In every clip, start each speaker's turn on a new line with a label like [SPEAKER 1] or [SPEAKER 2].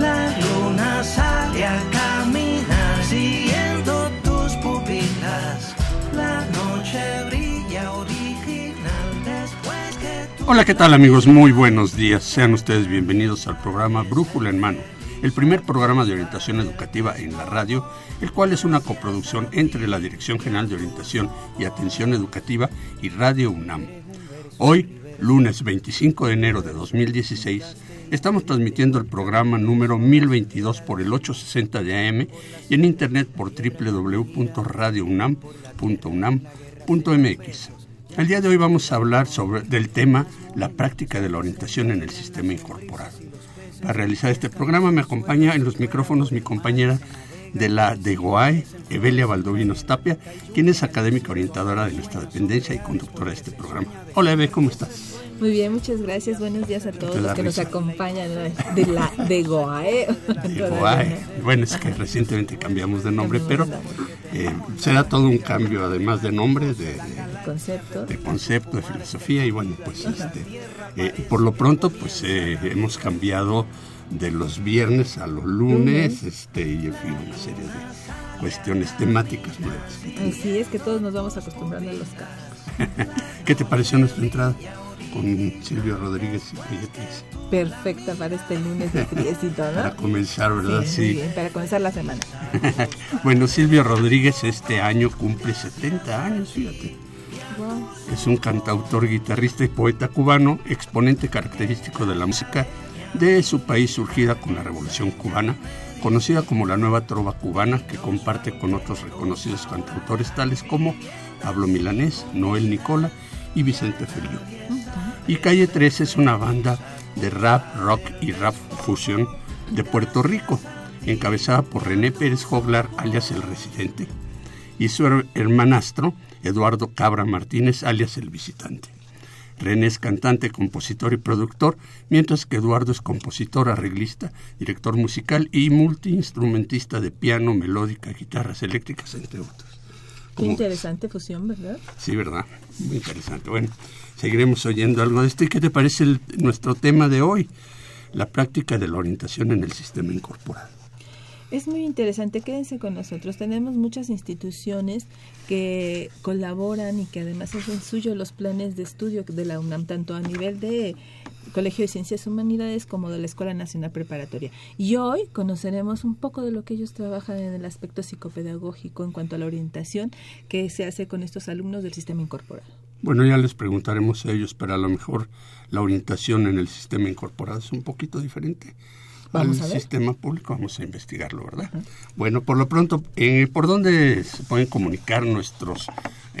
[SPEAKER 1] La luna sale a caminar siguiendo tus pupilas. La noche brilla original después que
[SPEAKER 2] Hola, ¿qué tal amigos? Muy buenos días. Sean ustedes bienvenidos al programa Brújula en Mano, el primer programa de orientación educativa en la radio, el cual es una coproducción entre la Dirección General de Orientación y Atención Educativa y Radio UNAM. Hoy, lunes 25 de enero de 2016, Estamos transmitiendo el programa número 1022 por el 860 de AM y en internet por www.radiounam.unam.mx. El día de hoy vamos a hablar sobre del tema la práctica de la orientación en el sistema incorporado. Para realizar este programa me acompaña en los micrófonos mi compañera de la DEGOAE, Evelia Valdovinos Tapia, quien es académica orientadora de nuestra dependencia y conductora de este programa. Hola Eve, ¿cómo estás?
[SPEAKER 3] Muy bien, muchas gracias. Buenos días a todos los que nos acompañan de la de Goae.
[SPEAKER 2] Bueno, es que recientemente cambiamos de nombre, pero eh, será todo un cambio, además de nombre, de,
[SPEAKER 3] concepto,
[SPEAKER 2] de concepto, de filosofía y bueno, pues este, eh, por lo pronto, pues eh, hemos cambiado de los viernes a los lunes, este y en fin una serie de cuestiones temáticas nuevas.
[SPEAKER 3] Así es que todos nos vamos acostumbrando a los cambios.
[SPEAKER 2] ¿Qué te pareció nuestra entrada? Con Silvio Rodríguez y.
[SPEAKER 3] Perfecta para este lunes de friecito, ¿no?
[SPEAKER 2] Para comenzar, ¿verdad?
[SPEAKER 3] Sí. Bien, para comenzar la semana.
[SPEAKER 2] bueno, Silvio Rodríguez este año cumple 70 años, fíjate. Wow. Es un cantautor, guitarrista y poeta cubano, exponente característico de la música de su país surgida con la Revolución Cubana, conocida como la Nueva Trova Cubana, que comparte con otros reconocidos cantautores tales como Pablo Milanés, Noel Nicola y Vicente Feliu. Y Calle 13 es una banda de rap, rock y rap fusión de Puerto Rico, encabezada por René Pérez Joglar, alias El Residente, y su hermanastro, Eduardo Cabra Martínez, alias El Visitante. René es cantante, compositor y productor, mientras que Eduardo es compositor, arreglista, director musical y multiinstrumentista de piano, melódica, guitarras eléctricas, entre otros.
[SPEAKER 3] Qué interesante fusión, ¿verdad?
[SPEAKER 2] Sí, ¿verdad? Muy interesante. Bueno, seguiremos oyendo algo de esto. ¿Y qué te parece nuestro tema de hoy? La práctica de la orientación en el sistema incorporado.
[SPEAKER 3] Es muy interesante, quédense con nosotros. Tenemos muchas instituciones que colaboran y que además hacen suyo los planes de estudio de la UNAM, tanto a nivel de Colegio de Ciencias Humanidades como de la Escuela Nacional Preparatoria. Y hoy conoceremos un poco de lo que ellos trabajan en el aspecto psicopedagógico en cuanto a la orientación que se hace con estos alumnos del sistema incorporado.
[SPEAKER 2] Bueno, ya les preguntaremos a ellos, pero a lo mejor la orientación en el sistema incorporado es un poquito diferente
[SPEAKER 3] Vamos
[SPEAKER 2] al sistema público. Vamos a investigarlo, ¿verdad? Bueno, por lo pronto, eh, ¿por dónde se pueden comunicar nuestros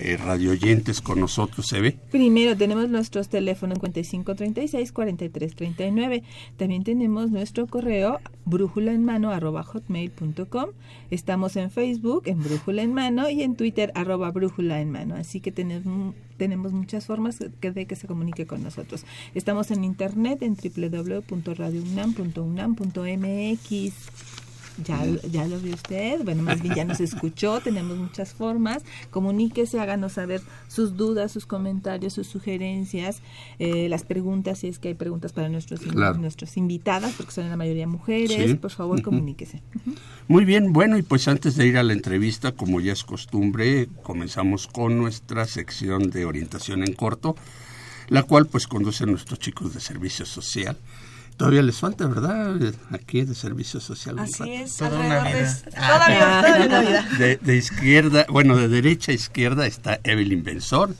[SPEAKER 2] eh, radioyentes con nosotros, se ve?
[SPEAKER 3] Primero tenemos nuestros teléfonos 5536-4339. También tenemos nuestro correo brújula en mano arroba hotmail.com. Estamos en Facebook en brújula en mano y en Twitter arroba brújula en mano. Así que tenemos, tenemos muchas formas de que se comunique con nosotros. Estamos en internet en www.radiounam.unam.mx. Ya, ya lo vio usted, bueno, más bien ya nos escuchó, tenemos muchas formas. Comuníquese, háganos saber sus dudas, sus comentarios, sus sugerencias, eh, las preguntas, si es que hay preguntas para nuestros, nuestras invitadas, porque son la mayoría mujeres. Por favor, comuníquese.
[SPEAKER 2] Muy bien, bueno, y pues antes de ir a la entrevista, como ya es costumbre, comenzamos con nuestra sección de orientación en corto, la cual pues conducen nuestros chicos de servicio social. Todavía les falta, ¿verdad? Aquí de servicio social.
[SPEAKER 4] Así es,
[SPEAKER 5] Toda una vida.
[SPEAKER 4] todavía,
[SPEAKER 2] De, de, izquierda, bueno, de derecha a izquierda está Evelyn Benzor,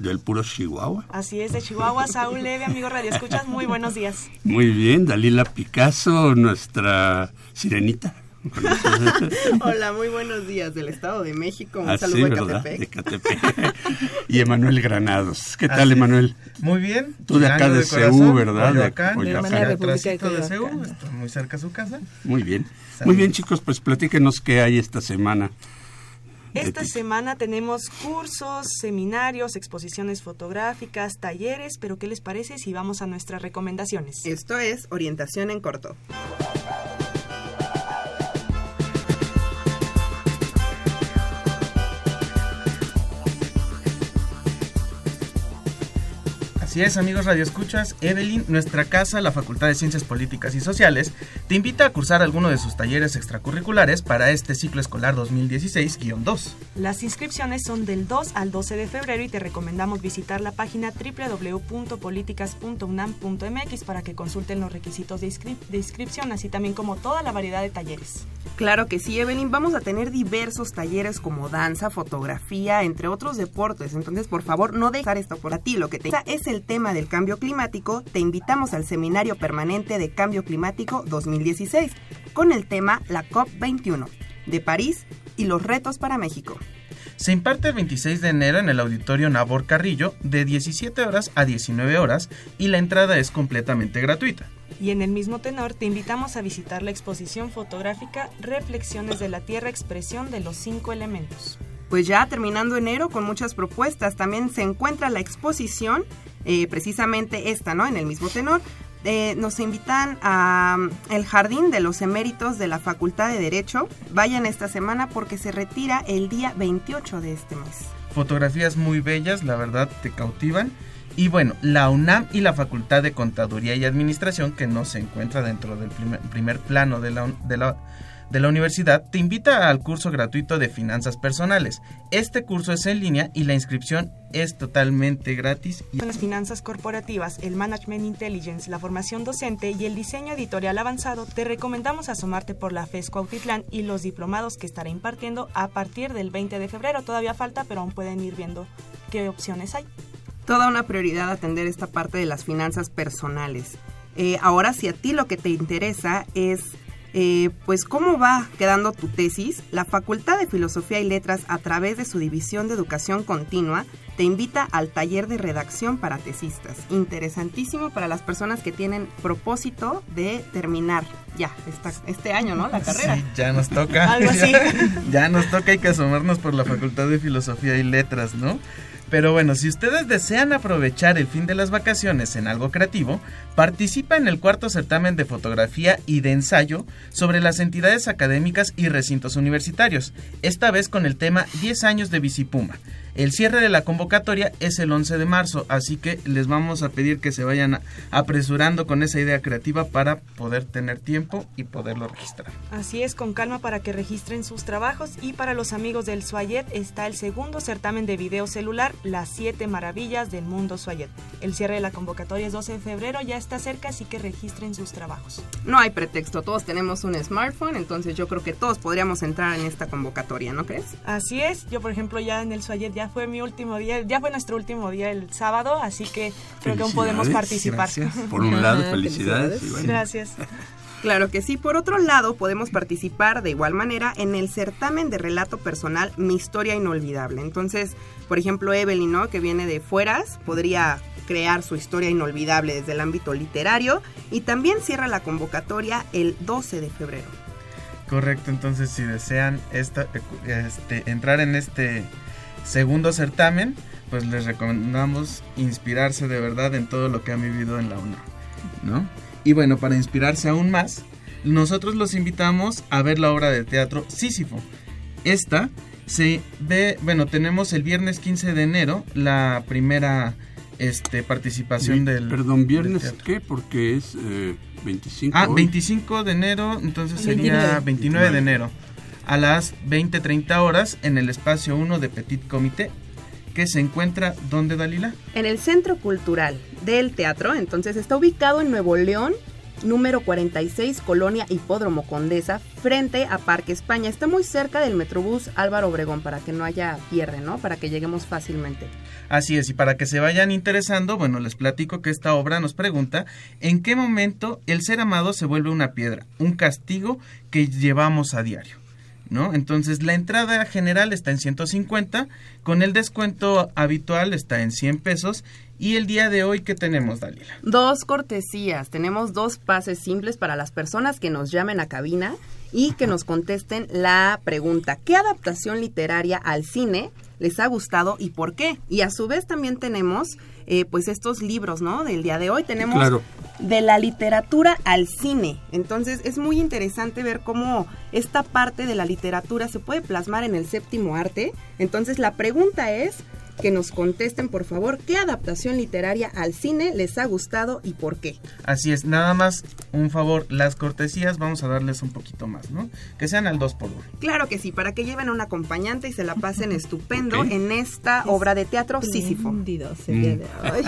[SPEAKER 2] del puro Chihuahua.
[SPEAKER 4] Así es, de Chihuahua, Saúl Leve, amigo Radio Escuchas, muy buenos días.
[SPEAKER 2] Muy bien, Dalila Picasso, nuestra sirenita.
[SPEAKER 6] Hola, muy buenos días del Estado de México. Un ah, saludo
[SPEAKER 2] de Catepec. y Emanuel Granados. ¿Qué tal, Emanuel?
[SPEAKER 5] Muy bien.
[SPEAKER 2] Tú de acá de, CEU, ¿verdad?
[SPEAKER 5] De acá, de de CEU, muy cerca de su casa.
[SPEAKER 2] Muy bien. Muy bien, chicos, pues platíquenos qué hay esta semana.
[SPEAKER 4] Esta semana tenemos cursos, seminarios, exposiciones fotográficas, talleres, pero ¿qué les parece si vamos a nuestras recomendaciones?
[SPEAKER 6] Esto es Orientación en Corto.
[SPEAKER 5] Así es, amigos Radio Escuchas, Evelyn, nuestra casa, la Facultad de Ciencias Políticas y Sociales, te invita a cursar alguno de sus talleres extracurriculares para este ciclo escolar 2016-2.
[SPEAKER 4] Las inscripciones son del 2 al 12 de febrero y te recomendamos visitar la página www.políticas.unam.mx para que consulten los requisitos de, de inscripción, así también como toda la variedad de talleres.
[SPEAKER 6] Claro que sí, Evelyn. Vamos a tener diversos talleres como danza, fotografía, entre otros deportes. Entonces, por favor, no dejar esto por a ti. Lo que te es el tema del cambio climático. Te invitamos al Seminario Permanente de Cambio Climático 2016 con el tema la COP21 de París y los retos para México.
[SPEAKER 5] Se imparte el 26 de enero en el Auditorio Nabor Carrillo de 17 horas a 19 horas y la entrada es completamente gratuita.
[SPEAKER 4] Y en el mismo tenor te invitamos a visitar la exposición fotográfica Reflexiones de la Tierra, expresión de los cinco elementos.
[SPEAKER 6] Pues ya terminando enero con muchas propuestas, también se encuentra la exposición, eh, precisamente esta, ¿no? En el mismo tenor. Eh, nos invitan a mm, el Jardín de los Eméritos de la Facultad de Derecho. Vayan esta semana porque se retira el día 28 de este mes.
[SPEAKER 5] Fotografías muy bellas, la verdad te cautivan y bueno, la UNAM y la Facultad de Contaduría y Administración, que no se encuentra dentro del primer, plano de la, de, la, de la universidad, te invita al curso gratuito de finanzas personales. Este curso es en línea y la inscripción es totalmente gratis.
[SPEAKER 4] Las finanzas corporativas, el Management Intelligence, la formación docente y el diseño editorial avanzado, te recomendamos asomarte por la FESCO Autitlán y los diplomados que estará impartiendo a partir del 20 de febrero. Todavía falta, pero aún pueden ir viendo qué opciones hay
[SPEAKER 6] toda una prioridad atender esta parte de las finanzas personales. Eh, ahora, si a ti lo que te interesa es, eh, pues, cómo va quedando tu tesis, la Facultad de Filosofía y Letras, a través de su División de Educación Continua, te invita al taller de redacción para tesistas. Interesantísimo para las personas que tienen propósito de terminar ya este año, ¿no? La carrera.
[SPEAKER 5] Sí, ya nos toca.
[SPEAKER 4] Algo así.
[SPEAKER 5] ya nos toca, hay que asomarnos por la Facultad de Filosofía y Letras, ¿no? Pero bueno, si ustedes desean aprovechar el fin de las vacaciones en algo creativo, participa en el cuarto certamen de fotografía y de ensayo sobre las entidades académicas y recintos universitarios, esta vez con el tema 10 años de Bicipuma. El cierre de la convocatoria es el 11 de marzo, así que les vamos a pedir que se vayan apresurando con esa idea creativa para poder tener tiempo y poderlo registrar.
[SPEAKER 4] Así es, con calma para que registren sus trabajos y para los amigos del Suayet está el segundo certamen de video celular, Las siete maravillas del mundo Suayet. El cierre de la convocatoria es 12 de febrero, ya está cerca, así que registren sus trabajos.
[SPEAKER 6] No hay pretexto, todos tenemos un smartphone, entonces yo creo que todos podríamos entrar en esta convocatoria, ¿no crees?
[SPEAKER 4] Así es, yo por ejemplo ya en el Suayet ya fue mi último día, ya fue nuestro último día el sábado, así que creo que aún podemos participar.
[SPEAKER 2] Por un lado, felicidades.
[SPEAKER 4] Gracias.
[SPEAKER 6] Claro que sí. Por otro lado, podemos participar de igual manera en el certamen de relato personal Mi historia inolvidable. Entonces, por ejemplo, Evelyn, ¿no? que viene de Fueras, podría crear su historia inolvidable desde el ámbito literario y también cierra la convocatoria el 12 de febrero.
[SPEAKER 5] Correcto, entonces si desean esta, este, entrar en este segundo certamen, pues les recomendamos inspirarse de verdad en todo lo que han vivido en la UNAM, ¿no? Y bueno, para inspirarse aún más, nosotros los invitamos a ver la obra de teatro Sísifo. Esta se ve, bueno, tenemos el viernes 15 de enero la primera este, participación del...
[SPEAKER 2] Perdón, ¿viernes
[SPEAKER 5] del
[SPEAKER 2] qué? Porque es eh, 25.
[SPEAKER 5] Ah,
[SPEAKER 2] hoy.
[SPEAKER 5] 25 de enero, entonces sería
[SPEAKER 3] 29.
[SPEAKER 5] 29 de enero. A las 20.30 horas en el espacio 1 de Petit Comité, que se encuentra, ¿dónde Dalila?
[SPEAKER 6] En el Centro Cultural del Teatro, entonces está ubicado en Nuevo León, número 46, Colonia Hipódromo Condesa, frente a Parque España. Está muy cerca del Metrobús Álvaro Obregón, para que no haya pierde, ¿no? Para que lleguemos fácilmente.
[SPEAKER 5] Así es, y para que se vayan interesando, bueno, les platico que esta obra nos pregunta en qué momento el ser amado se vuelve una piedra, un castigo que llevamos a diario. ¿No? Entonces la entrada general está en 150, con el descuento habitual está en 100 pesos y el día de hoy ¿qué tenemos, Dalila?
[SPEAKER 6] Dos cortesías. Tenemos dos pases simples para las personas que nos llamen a cabina y que nos contesten la pregunta, ¿qué adaptación literaria al cine les ha gustado y por qué? Y a su vez también tenemos eh, pues estos libros, ¿no? Del día de hoy tenemos
[SPEAKER 2] Claro.
[SPEAKER 6] De la literatura al cine. Entonces es muy interesante ver cómo esta parte de la literatura se puede plasmar en el séptimo arte. Entonces la pregunta es que nos contesten por favor qué adaptación literaria al cine les ha gustado y por qué.
[SPEAKER 5] Así es, nada más un favor, las cortesías vamos a darles un poquito más, ¿no? Que sean al 2 por 1
[SPEAKER 6] Claro que sí, para que lleven un acompañante y se la pasen estupendo en esta obra de teatro Sísifo.
[SPEAKER 3] De hoy.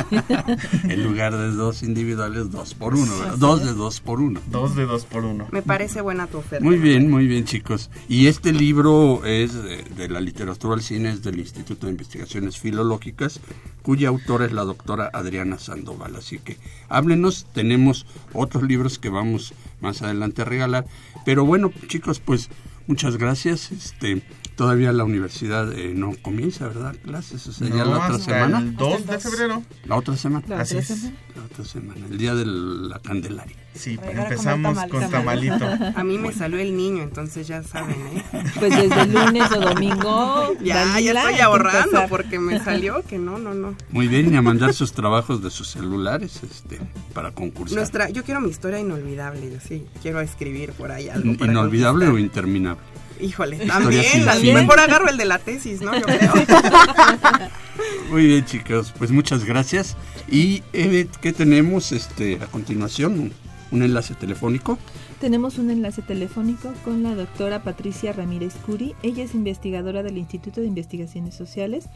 [SPEAKER 2] En lugar de dos individuales, dos por uno. ¿verdad? Dos de dos por uno.
[SPEAKER 5] Dos de 2 por 1
[SPEAKER 6] Me parece buena tu oferta.
[SPEAKER 2] Muy bien, muy bien, chicos. Y este libro es de, de la literatura al cine, es del Instituto de Investigaciones Filológicas, cuya autora es la doctora Adriana Sandoval. Así que háblenos, tenemos otros libros que vamos más adelante a regalar. Pero bueno, chicos, pues muchas gracias. Este, todavía la universidad eh, no comienza, ¿verdad? Clases, o sea, ya la otra semana.
[SPEAKER 5] El 2 de febrero.
[SPEAKER 2] La otra semana.
[SPEAKER 3] La
[SPEAKER 5] Así es.
[SPEAKER 2] La otra semana, el día de la Candelaria.
[SPEAKER 5] Sí, empezamos con
[SPEAKER 4] tamal,
[SPEAKER 5] tamalito.
[SPEAKER 6] A mí me salió el niño, entonces ya saben, ¿eh?
[SPEAKER 3] Pues desde lunes o domingo.
[SPEAKER 6] Ya, ya estoy ahorrando porque me salió que no, no, no.
[SPEAKER 2] Muy bien, y a mandar sus trabajos de sus celulares este, para concursar.
[SPEAKER 6] Nuestra, yo quiero mi historia inolvidable, yo sí, quiero escribir por ahí algo. para
[SPEAKER 2] ¿Inolvidable o interminable?
[SPEAKER 6] Híjole, también,
[SPEAKER 2] fin.
[SPEAKER 6] mejor agarro el de la tesis, ¿no? Yo creo.
[SPEAKER 2] Muy bien, chicos, pues muchas gracias. Y eh, ¿qué tenemos este, a continuación? Un, un enlace telefónico.
[SPEAKER 3] Tenemos un enlace telefónico con la doctora Patricia Ramírez Curi. Ella es investigadora del Instituto de Investigaciones Sociales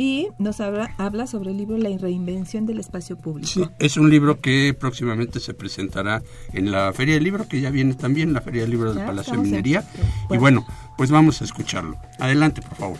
[SPEAKER 3] y nos habla, habla sobre el libro La reinvención del espacio público.
[SPEAKER 2] Sí, es un libro que próximamente se presentará en la Feria del Libro, que ya viene también, la Feria del Libro del Palacio de
[SPEAKER 3] en-
[SPEAKER 2] Minería. Y
[SPEAKER 3] bueno,
[SPEAKER 2] pues vamos a escucharlo. Adelante, por favor.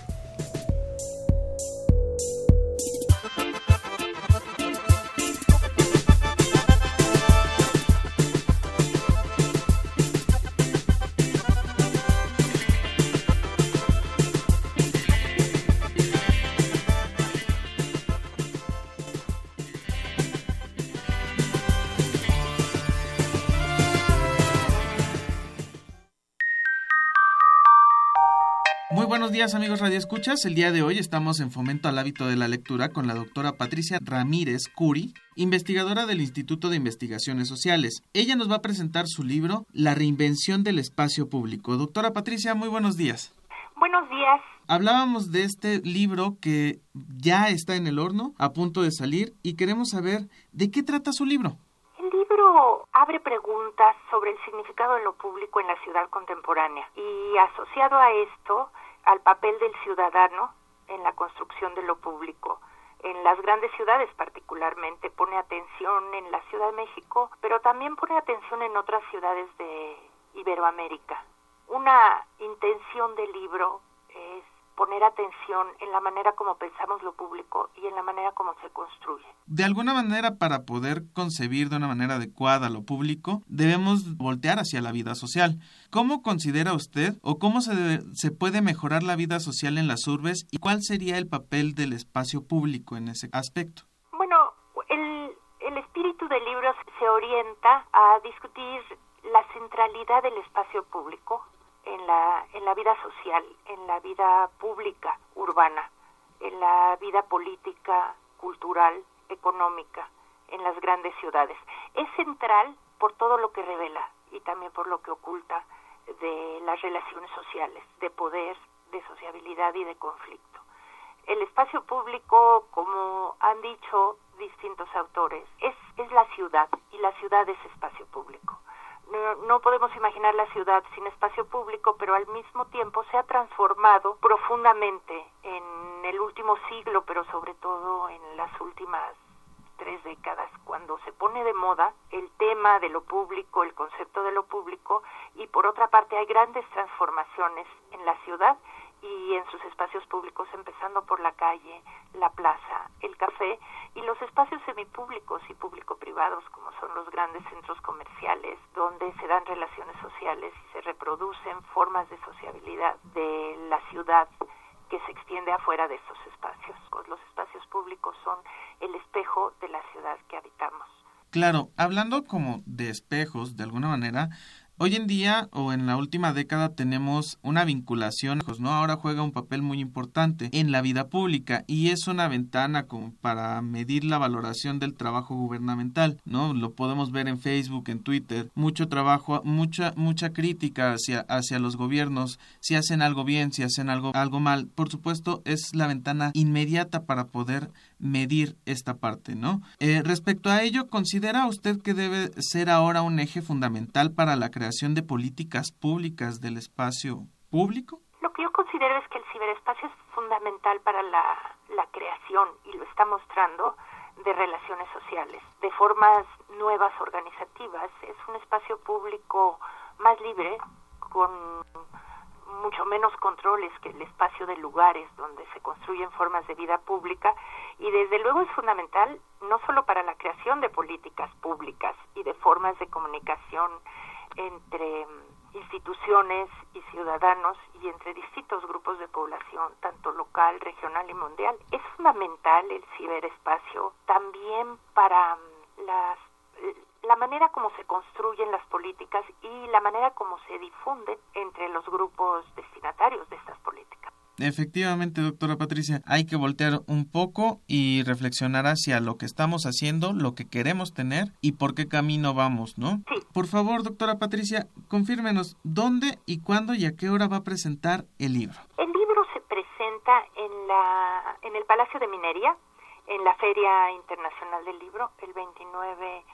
[SPEAKER 5] Días amigos Radio Escuchas. El día de hoy estamos en Fomento al Hábito de la Lectura con la doctora Patricia Ramírez Curi, investigadora del Instituto de Investigaciones Sociales. Ella nos va a presentar su libro La reinvención del espacio público. Doctora Patricia, muy buenos días.
[SPEAKER 7] Buenos días.
[SPEAKER 5] Hablábamos de este libro que ya está en el horno, a punto de salir, y queremos saber de qué trata su libro.
[SPEAKER 7] El libro abre preguntas sobre el significado de lo público en la ciudad contemporánea y asociado a esto, al papel del ciudadano en la construcción de lo público. En las grandes ciudades particularmente pone atención en la Ciudad de México, pero también pone atención en otras ciudades de Iberoamérica. Una intención del libro es poner atención en la manera como pensamos lo público y en la manera como se construye.
[SPEAKER 5] De alguna manera, para poder concebir de una manera adecuada lo público, debemos voltear hacia la vida social. ¿Cómo considera usted o cómo se, debe- se puede mejorar la vida social en las urbes y cuál sería el papel del espacio público en ese aspecto?
[SPEAKER 7] Bueno, el, el espíritu del libro se orienta a discutir la centralidad del espacio público en la, en la vida social, en la vida pública urbana, en la vida política, cultural, económica, en las grandes ciudades. Es central por todo lo que revela. y también por lo que oculta de las relaciones sociales, de poder, de sociabilidad y de conflicto. El espacio público, como han dicho distintos autores, es, es la ciudad y la ciudad es espacio público. No, podemos imaginar la ciudad sin espacio público, pero al mismo tiempo se ha transformado profundamente en el último siglo, pero sobre todo en las últimas tres décadas, cuando se pone de moda el tema de lo público, el concepto de lo público, y por otra parte hay grandes transformaciones en la ciudad y en sus espacios públicos, empezando por la calle, la plaza, el café y los espacios semipúblicos y público-privados, como son los grandes centros comerciales, donde se dan relaciones sociales y se reproducen formas de sociabilidad de la ciudad que se extiende afuera de estos espacios. Los espacios públicos son el espejo de la ciudad que habitamos.
[SPEAKER 5] Claro, hablando como de espejos, de alguna manera, Hoy en día o en la última década tenemos una vinculación, pues, ¿no? Ahora juega un papel muy importante en la vida pública y es una ventana como para medir la valoración del trabajo gubernamental, ¿no? Lo podemos ver en Facebook, en Twitter, mucho trabajo, mucha mucha crítica hacia hacia los gobiernos, si hacen algo bien, si hacen algo algo mal. Por supuesto, es la ventana inmediata para poder medir esta parte, ¿no? Eh, respecto a ello, ¿considera usted que debe ser ahora un eje fundamental para la creación de políticas públicas del espacio público?
[SPEAKER 7] Lo que yo considero es que el ciberespacio es fundamental para la, la creación, y lo está mostrando, de relaciones sociales, de formas nuevas organizativas. Es un espacio público más libre, con mucho menos controles que el espacio de lugares donde se construyen formas de vida pública y desde luego es fundamental no solo para la creación de políticas públicas y de formas de comunicación entre instituciones y ciudadanos y entre distintos grupos de población, tanto local, regional y mundial. Es fundamental el ciberespacio también para las la manera como se construyen las políticas y la manera como se difunden entre los grupos destinatarios de estas políticas.
[SPEAKER 5] Efectivamente, doctora Patricia, hay que voltear un poco y reflexionar hacia lo que estamos haciendo, lo que queremos tener y por qué camino vamos, ¿no?
[SPEAKER 7] Sí.
[SPEAKER 5] Por favor, doctora Patricia, confírmenos dónde y cuándo y a qué hora va a presentar el libro.
[SPEAKER 7] El libro se presenta en la en el Palacio de Minería, en la Feria Internacional del Libro, el 29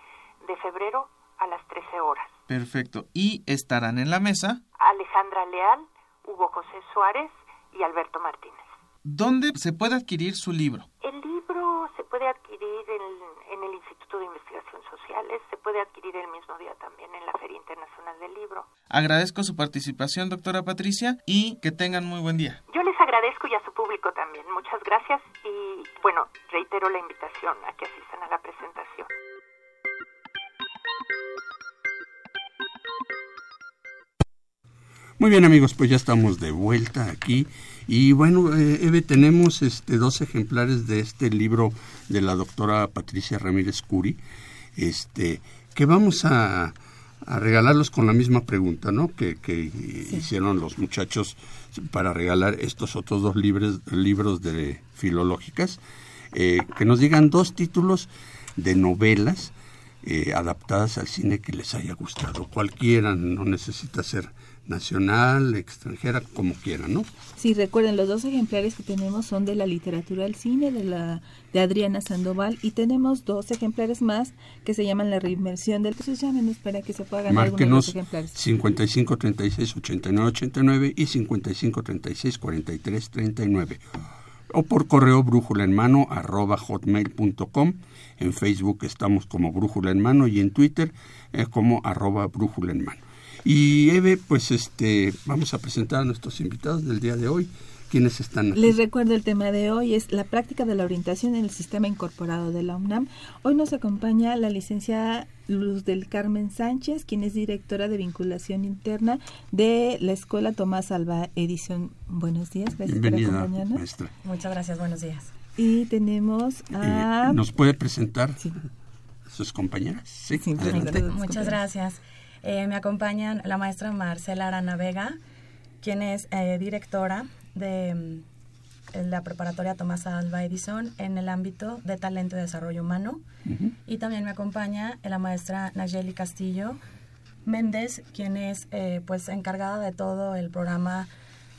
[SPEAKER 7] de febrero a las 13 horas.
[SPEAKER 5] Perfecto. ¿Y estarán en la mesa?
[SPEAKER 7] Alejandra Leal, Hugo José Suárez y Alberto Martínez.
[SPEAKER 5] ¿Dónde se puede adquirir su libro?
[SPEAKER 7] El libro se puede adquirir en, en, el Instituto de Investigación Sociales, se puede adquirir el mismo día también en la Feria Internacional del Libro.
[SPEAKER 5] Agradezco su participación, doctora Patricia, y que tengan muy buen día.
[SPEAKER 7] Yo les agradezco y a su público también. Muchas gracias y, bueno, reitero la invitación a que asistan a la presentación.
[SPEAKER 2] Muy bien amigos, pues ya estamos de vuelta aquí y bueno, eh, Eve, tenemos este dos ejemplares de este libro de la doctora Patricia Ramírez Curi, este, que vamos a, a regalarlos con la misma pregunta, ¿no? Que, que sí. hicieron los muchachos para regalar estos otros dos libros, libros de filológicas, eh, que nos digan dos títulos de novelas eh, adaptadas al cine que les haya gustado. Cualquiera, no necesita ser nacional, extranjera, como quieran, ¿no?
[SPEAKER 3] Sí, recuerden, los dos ejemplares que tenemos son de la literatura al cine, de la de Adriana Sandoval, y tenemos dos ejemplares más que se llaman la reinversión del... Entonces llámenos para que se pueda ganar algunos de los ejemplares.
[SPEAKER 2] 55 36 89 89 y 55 36 43 39 o por correo brújula en mano arroba hotmail.com. En Facebook estamos como brújula en mano y en Twitter es como arroba brújula en mano. Y Eve, pues este, vamos a presentar a nuestros invitados del día de hoy. ¿Quiénes están aquí?
[SPEAKER 3] Les recuerdo el tema de hoy es la práctica de la orientación en el sistema incorporado de la UNAM. Hoy nos acompaña la licenciada Luz del Carmen Sánchez, quien es directora de vinculación interna de la Escuela Tomás Alba Edición. Buenos días, gracias
[SPEAKER 2] Bienvenida,
[SPEAKER 3] por acompañarnos.
[SPEAKER 2] Maestra.
[SPEAKER 8] Muchas gracias, buenos días.
[SPEAKER 3] Y tenemos a...
[SPEAKER 2] Eh, ¿Nos puede presentar
[SPEAKER 3] Sí.
[SPEAKER 2] a sus compañeras? Sí.
[SPEAKER 8] Muchas gracias. Eh, me acompañan la maestra Marcela Arana Vega, quien es eh, directora de mm, la preparatoria Tomás Alba Edison en el ámbito de talento y desarrollo humano. Y también me acompaña la maestra Nayeli Castillo, Méndez, quien es eh, pues encargada de todo el programa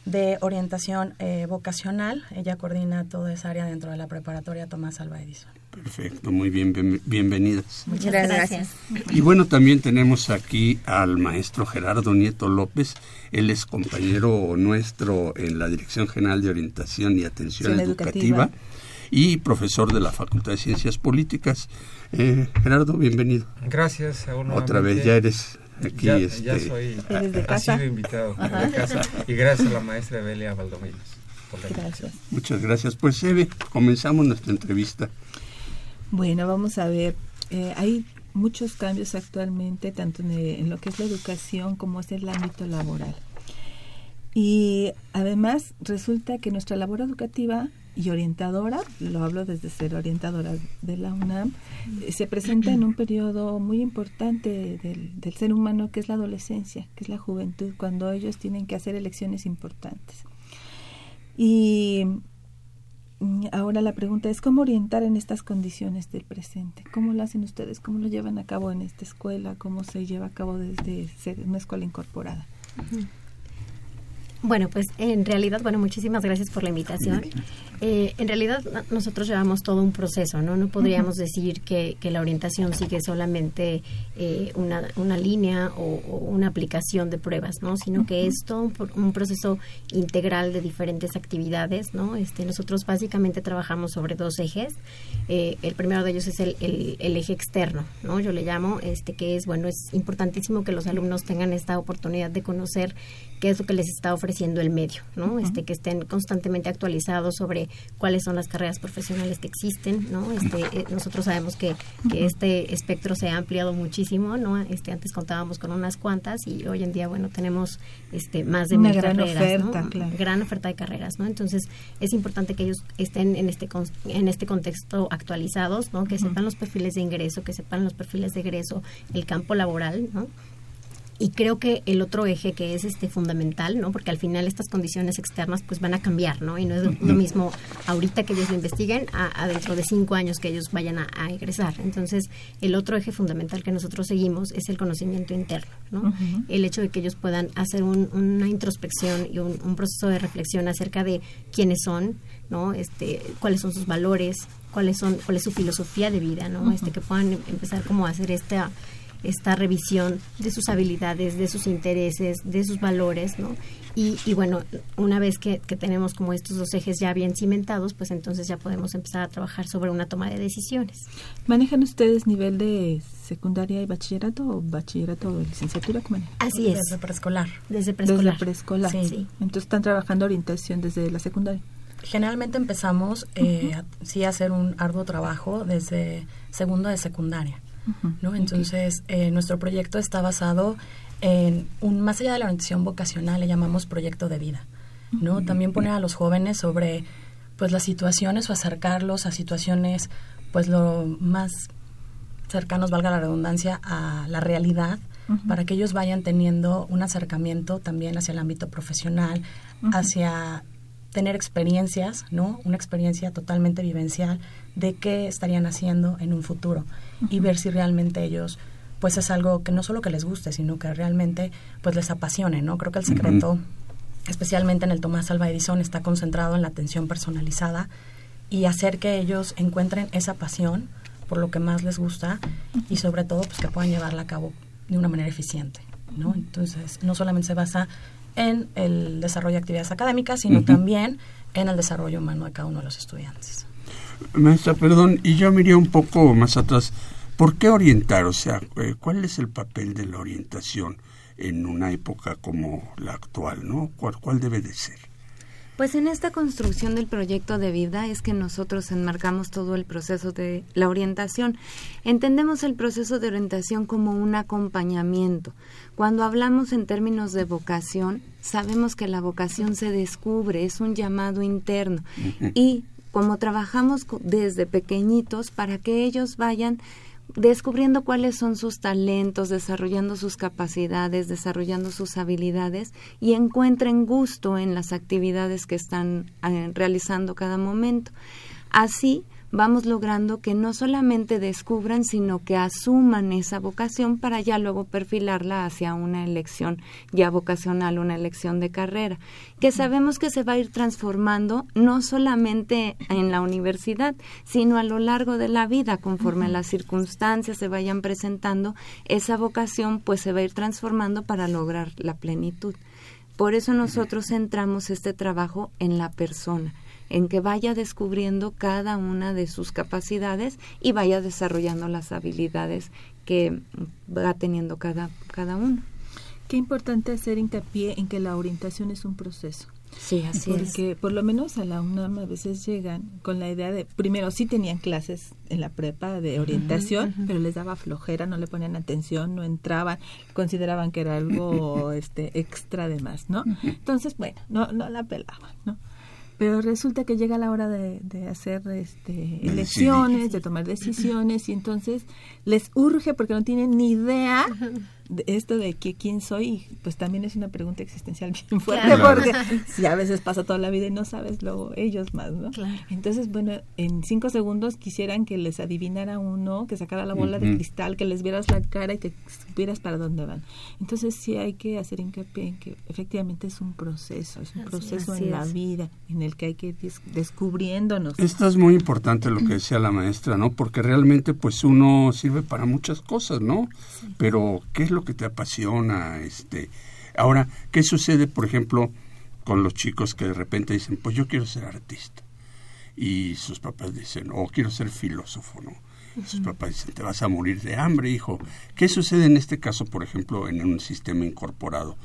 [SPEAKER 8] de orientación eh, vocacional. Ella coordina toda esa área dentro de la preparatoria Tomás Alba Edison.
[SPEAKER 2] Perfecto, muy bien, bien- bienvenidas.
[SPEAKER 9] Muchas gracias.
[SPEAKER 2] Y bueno, también tenemos aquí al maestro Gerardo Nieto López. Él es compañero nuestro en la Dirección General de Orientación y Atención Educativa,
[SPEAKER 3] Educativa.
[SPEAKER 2] y profesor de la Facultad de Ciencias Políticas. Eh, Gerardo, bienvenido.
[SPEAKER 10] Gracias. aún
[SPEAKER 2] Otra vez, ya eres aquí.
[SPEAKER 10] Ya,
[SPEAKER 2] este,
[SPEAKER 10] ya soy ha sido invitado de casa. Y gracias a la maestra Belia Valdominos por la
[SPEAKER 3] Gracias.
[SPEAKER 2] Muchas gracias. Pues, Eve, comenzamos nuestra entrevista.
[SPEAKER 3] Bueno, vamos a ver. eh, hay muchos cambios actualmente, tanto en, el- en lo que es la educación como es el ámbito laboral. Y además resulta que nuestra labor educativa y orientadora, lo hablo desde ser orientadora de la UNAM, eh, se presenta en un periodo muy importante del, del ser humano que es la adolescencia, que es la juventud, cuando ellos tienen que hacer elecciones importantes. Y Ahora la pregunta es cómo orientar en estas condiciones del presente. ¿Cómo lo hacen ustedes? ¿Cómo lo llevan a cabo en esta escuela? ¿Cómo se lleva a cabo desde ser una escuela incorporada?
[SPEAKER 9] Bueno, pues en realidad, bueno, muchísimas gracias por la invitación. Eh, en realidad no- nosotros llevamos todo un proceso, ¿no? No podríamos decir que, que la orientación sigue solamente eh, una, una línea o, o una aplicación de pruebas, ¿no? Sino que es todo un, un proceso integral de diferentes actividades, ¿no? Este, nosotros básicamente trabajamos sobre dos ejes. Eh, el primero de ellos es el, el- el eje externo, ¿no? Yo le llamo, este, que es, bueno, es importantísimo que los alumnos tengan esta oportunidad de conocer qué es lo que les está ofreciendo el medio, ¿no? Este, que estén constantemente actualizados sobre cuáles son las carreras profesionales que existen, ¿no? Este, eh, nosotros sabemos que, que este espectro se ha ampliado muchísimo, ¿no? Este, antes contábamos con unas cuantas y hoy en día, bueno, tenemos este, más de
[SPEAKER 3] Una
[SPEAKER 9] mil
[SPEAKER 3] gran
[SPEAKER 9] carreras, ¿no?
[SPEAKER 3] claro.
[SPEAKER 9] Gran oferta de carreras, ¿no? Entonces, es importante que ellos estén en este con- en este contexto actualizados, ¿no? Que sepan los perfiles de ingreso, que sepan los perfiles de egreso, el campo laboral, ¿no? Y creo que el otro eje que es este fundamental, ¿no? Porque al final estas condiciones externas pues van a cambiar, ¿no? Y no es lo- lo mismo ahorita que ellos lo investiguen a, a dentro de cinco años que ellos vayan a, a egresar. Entonces, el otro eje fundamental que nosotros seguimos es el conocimiento interno, ¿no? El hecho de que ellos puedan hacer un- una introspección y un, un proceso de reflexión acerca de quiénes son, ¿no? Este, cuáles son sus valores, cuáles son, cuál es su filosofía de vida, ¿no? Este, que puedan em- empezar como a hacer esta esta revisión de sus habilidades, de sus intereses, de sus valores, ¿no? Y, y bueno, una vez que, que tenemos como estos dos ejes ya bien cimentados, pues entonces ya podemos empezar a trabajar sobre una toma de decisiones.
[SPEAKER 3] ¿Manejan ustedes nivel de secundaria y bachillerato o bachillerato o licenciatura? ¿Cómo manejan?
[SPEAKER 9] Así es.
[SPEAKER 8] Desde preescolar.
[SPEAKER 9] Desde preescolar.
[SPEAKER 3] Desde preescolar.
[SPEAKER 9] Sí, sí.
[SPEAKER 3] Entonces están trabajando orientación desde la secundaria.
[SPEAKER 8] Generalmente empezamos eh, a- sí a hacer un arduo trabajo desde segundo de secundaria. ¿No? Entonces, eh, nuestro proyecto está basado en un, más allá de la orientación vocacional, le llamamos proyecto de vida, ¿no? También poner a los jóvenes sobre, pues, las situaciones o acercarlos a situaciones, pues, lo más cercanos, valga la redundancia, a la realidad, para que ellos vayan teniendo un acercamiento también hacia el ámbito profesional, hacia tener experiencias, ¿no? Una experiencia totalmente vivencial de qué estarían haciendo en un futuro y ver si realmente ellos pues es algo que no solo que les guste, sino que realmente pues les apasione, ¿no? Creo que el secreto especialmente en el Tomás Alva Edison está concentrado en la atención personalizada y hacer que ellos encuentren esa pasión por lo que más les gusta y sobre todo pues que puedan llevarla a cabo de una manera eficiente, ¿no? Entonces, no solamente se basa en el desarrollo de actividades académicas, sino también en el desarrollo humano de cada uno de los estudiantes.
[SPEAKER 2] Maestra, perdón, y yo miré un poco más atrás. ¿Por qué orientar? O sea, eh, ¿cuál es el papel de la orientación en una época como la actual, no? ¿Cuál, cuál debe de ser?
[SPEAKER 11] Pues en esta construcción del proyecto de vida es que nosotros enmarcamos todo el proceso de la orientación. Entendemos el proceso de orientación como un acompañamiento. Cuando hablamos en términos de vocación, sabemos que la vocación se descubre, es un llamado interno. Y como trabajamos desde pequeñitos para que ellos vayan descubriendo cuáles son sus talentos, desarrollando sus capacidades, desarrollando sus habilidades y encuentren gusto en las actividades que están eh, realizando cada momento. Así vamos logrando que no solamente descubran, sino que asuman esa vocación para ya luego perfilarla hacia una elección ya vocacional, una elección de carrera, que sabemos que se va a ir transformando no solamente en la universidad, sino a lo largo de la vida, conforme las circunstancias se vayan presentando, esa vocación pues se va a ir transformando para lograr la plenitud. Por eso nosotros centramos este trabajo en la persona en que vaya descubriendo cada una de sus capacidades y vaya desarrollando las habilidades que va teniendo cada, cada uno.
[SPEAKER 3] Qué importante hacer hincapié en que la orientación es un proceso.
[SPEAKER 11] Sí, así
[SPEAKER 3] porque
[SPEAKER 11] es.
[SPEAKER 3] Porque por lo menos a la UNAM a veces llegan con la idea de, primero sí tenían clases en la prepa de orientación, pero les daba flojera, no le ponían atención, no entraban, consideraban que era algo este extra de más, ¿no? Entonces, bueno, no, no la pelaban, ¿no? Pero resulta que llega la hora de, de hacer este, elecciones, de tomar decisiones y entonces les urge porque no tienen ni idea de esto de que quién soy, pues también es una pregunta existencial bien fuerte
[SPEAKER 9] Claro.
[SPEAKER 3] porque si a veces pasa toda la vida y no sabes luego ellos más, ¿no?
[SPEAKER 9] Claro.
[SPEAKER 3] Entonces, bueno, en cinco segundos quisieran que les adivinara uno, que sacara la bola de
[SPEAKER 2] Ujú.
[SPEAKER 3] cristal, que les vieras la cara y que supieras para dónde van. Entonces sí hay que hacer hincapié en que efectivamente es un proceso, es un
[SPEAKER 9] Así
[SPEAKER 3] proceso
[SPEAKER 11] es.
[SPEAKER 3] en la vida en el que hay que ir des- descubriéndonos.
[SPEAKER 2] Esto es muy importante lo que decía la maestra, ¿no? Porque realmente pues uno sirve para muchas cosas, ¿no? Pero ¿qué es lo que te apasiona? Este, ahora, ¿qué sucede, por ejemplo, con los chicos que de repente dicen, pues yo quiero ser artista? Y sus papás dicen, o quiero ser filósofo, ¿no? Sus papás dicen, te vas a morir de hambre, hijo. ¿Qué sucede en este caso, por ejemplo, en un sistema incorporado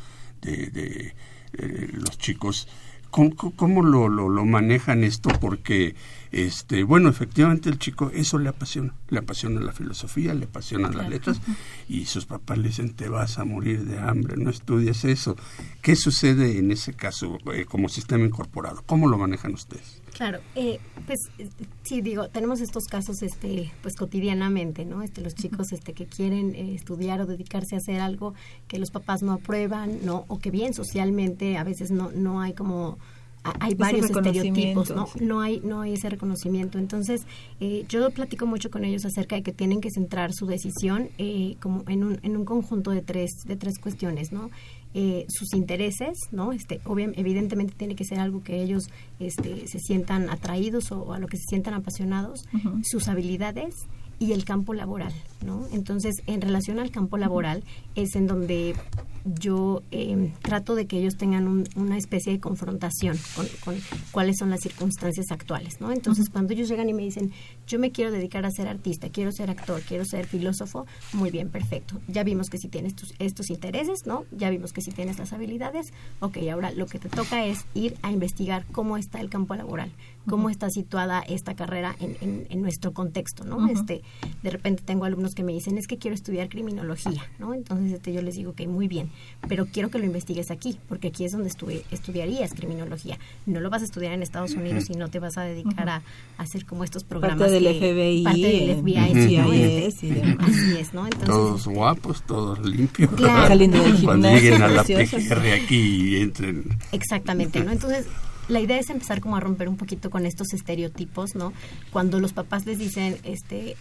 [SPEAKER 2] de, de, eh, los chicos? ¿Cómo, cómo lo, lo, lo manejan esto? Porque, este, bueno, efectivamente el chico eso le apasiona. Le apasiona la filosofía, le apasionan las letras y sus papás le dicen, te vas a morir de hambre, no estudias eso. ¿Qué sucede en ese caso eh, como sistema incorporado? ¿Cómo lo manejan ustedes?
[SPEAKER 9] Claro, eh, pues eh, sí digo, tenemos estos casos, este, pues cotidianamente, ¿no? Este, los chicos, este, que quieren eh, estudiar o dedicarse a hacer algo que los papás no aprueban, ¿no? O que bien socialmente a veces no, no hay como hay varios estereotipos, ¿no?
[SPEAKER 3] sí.
[SPEAKER 9] No hay, no hay ese reconocimiento. Entonces, eh, yo platico mucho con ellos acerca de que tienen que centrar su decisión eh, como en un, en un conjunto de tres, de tres cuestiones, ¿no? Eh, sus intereses, ¿no? Este, obvia- evidentemente tiene que ser algo que ellos este, se sientan atraídos o, a lo que se sientan apasionados, sus habilidades y el campo laboral, ¿no? Entonces, en relación al campo laboral es en donde yo eh, trato de que ellos tengan un- una especie de confrontación con, con cuáles son las circunstancias actuales, ¿no? Entonces, cuando ellos llegan y me dicen, yo me quiero dedicar a ser artista, quiero ser actor, quiero ser filósofo, muy bien, perfecto. Ya vimos que si tienes tus- estos intereses, ¿no? Ya vimos que si tienes las habilidades, ok, ahora lo que te toca es ir a investigar cómo está el campo laboral, cómo está situada esta carrera en, en- en nuestro contexto, ¿no? Este, de repente tengo alumnos que me dicen, es que quiero estudiar criminología, ¿no? Entonces este, yo les digo, que muy bien, pero quiero que lo investigues aquí, porque aquí es donde estu- estudiarías criminología. No lo vas a estudiar en Estados Unidos y no te vas a dedicar a, a hacer como estos programas.
[SPEAKER 3] Parte del
[SPEAKER 9] que-
[SPEAKER 3] FBI,
[SPEAKER 9] Parte del FBI,
[SPEAKER 2] Ujú.
[SPEAKER 9] sí, ¿no?
[SPEAKER 3] CIS
[SPEAKER 9] Este,
[SPEAKER 3] y demás.
[SPEAKER 9] así es, ¿no? Entonces,
[SPEAKER 2] todos guapos, todos limpios.
[SPEAKER 9] Claro.
[SPEAKER 3] Saliendo del
[SPEAKER 2] Cuando
[SPEAKER 3] gimnasio,
[SPEAKER 2] lleguen a la. PGR aquí y entren.
[SPEAKER 9] Exactamente, ¿no? Entonces, la idea es empezar como a romper un poquito con estos estereotipos, ¿no? Cuando los papás les dicen, este,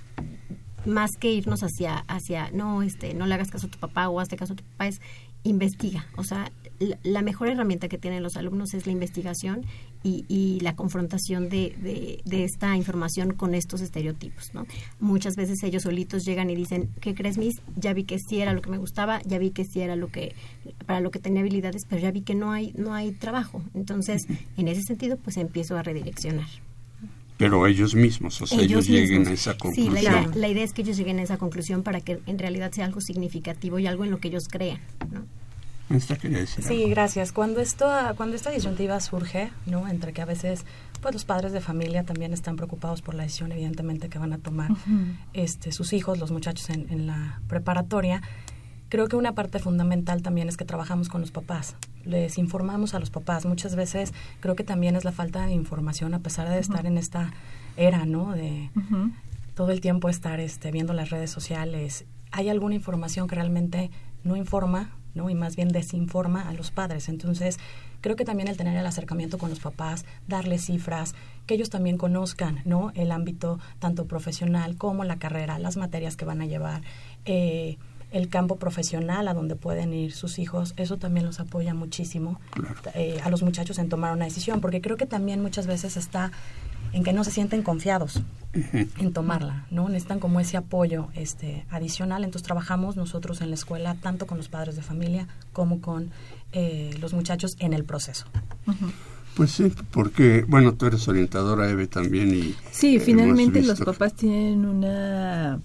[SPEAKER 9] más que irnos hacia, hacia, no, este, no le hagas caso a tu papá o hazte caso a tu papá, es investiga. O sea, la, la mejor herramienta que tienen los alumnos es la investigación y, y la confrontación de, de, de esta información con estos estereotipos, ¿no? Muchas veces ellos solitos llegan y dicen, ¿qué crees, Miss? Ya vi que sí era lo que me gustaba, ya vi que sí era lo que, para lo que tenía habilidades, pero ya vi que no hay, no hay trabajo. Entonces, en ese sentido, pues empiezo a redireccionar.
[SPEAKER 2] Pero ellos mismos, o sea, ellos, lleguen
[SPEAKER 9] mismos.
[SPEAKER 2] a esa
[SPEAKER 9] Sí,
[SPEAKER 2] conclusión.
[SPEAKER 9] la idea, la idea es que ellos lleguen a esa conclusión para que en realidad sea algo significativo y algo en lo que ellos crean, ¿no?
[SPEAKER 2] Maestra, quería decir
[SPEAKER 8] Sí,
[SPEAKER 2] algo.
[SPEAKER 8] gracias. Cuando esto, cuando esta disyuntiva surge, ¿no? Entre que a veces, pues los padres de familia también están preocupados por la decisión, evidentemente, que van a tomar este, sus hijos, los muchachos en, en la preparatoria. Creo que una parte fundamental también es que trabajamos con los papás, les informamos a los papás. Muchas veces creo que también es la falta de información, a pesar de estar en esta era, ¿no? De todo el tiempo estar este, viendo las redes sociales. ¿Hay alguna información que realmente no informa ¿no? Y más bien desinforma a los padres. Entonces, creo que también el tener el acercamiento con los papás, darles cifras, que ellos también conozcan, ¿no? El ámbito tanto profesional como la carrera, las materias que van a llevar, eh, el campo profesional a donde pueden ir sus hijos, eso también los apoya muchísimo eh, a los muchachos en tomar una decisión, porque creo que también muchas veces está en que no se sienten confiados en tomarla, ¿no? Necesitan como ese apoyo este, adicional. Entonces trabajamos nosotros en la escuela tanto con los padres de familia como con eh, los muchachos en el proceso.
[SPEAKER 2] Pues sí, porque, bueno, tú eres orientadora, Eve, también. y
[SPEAKER 3] Sí, finalmente los papás tienen una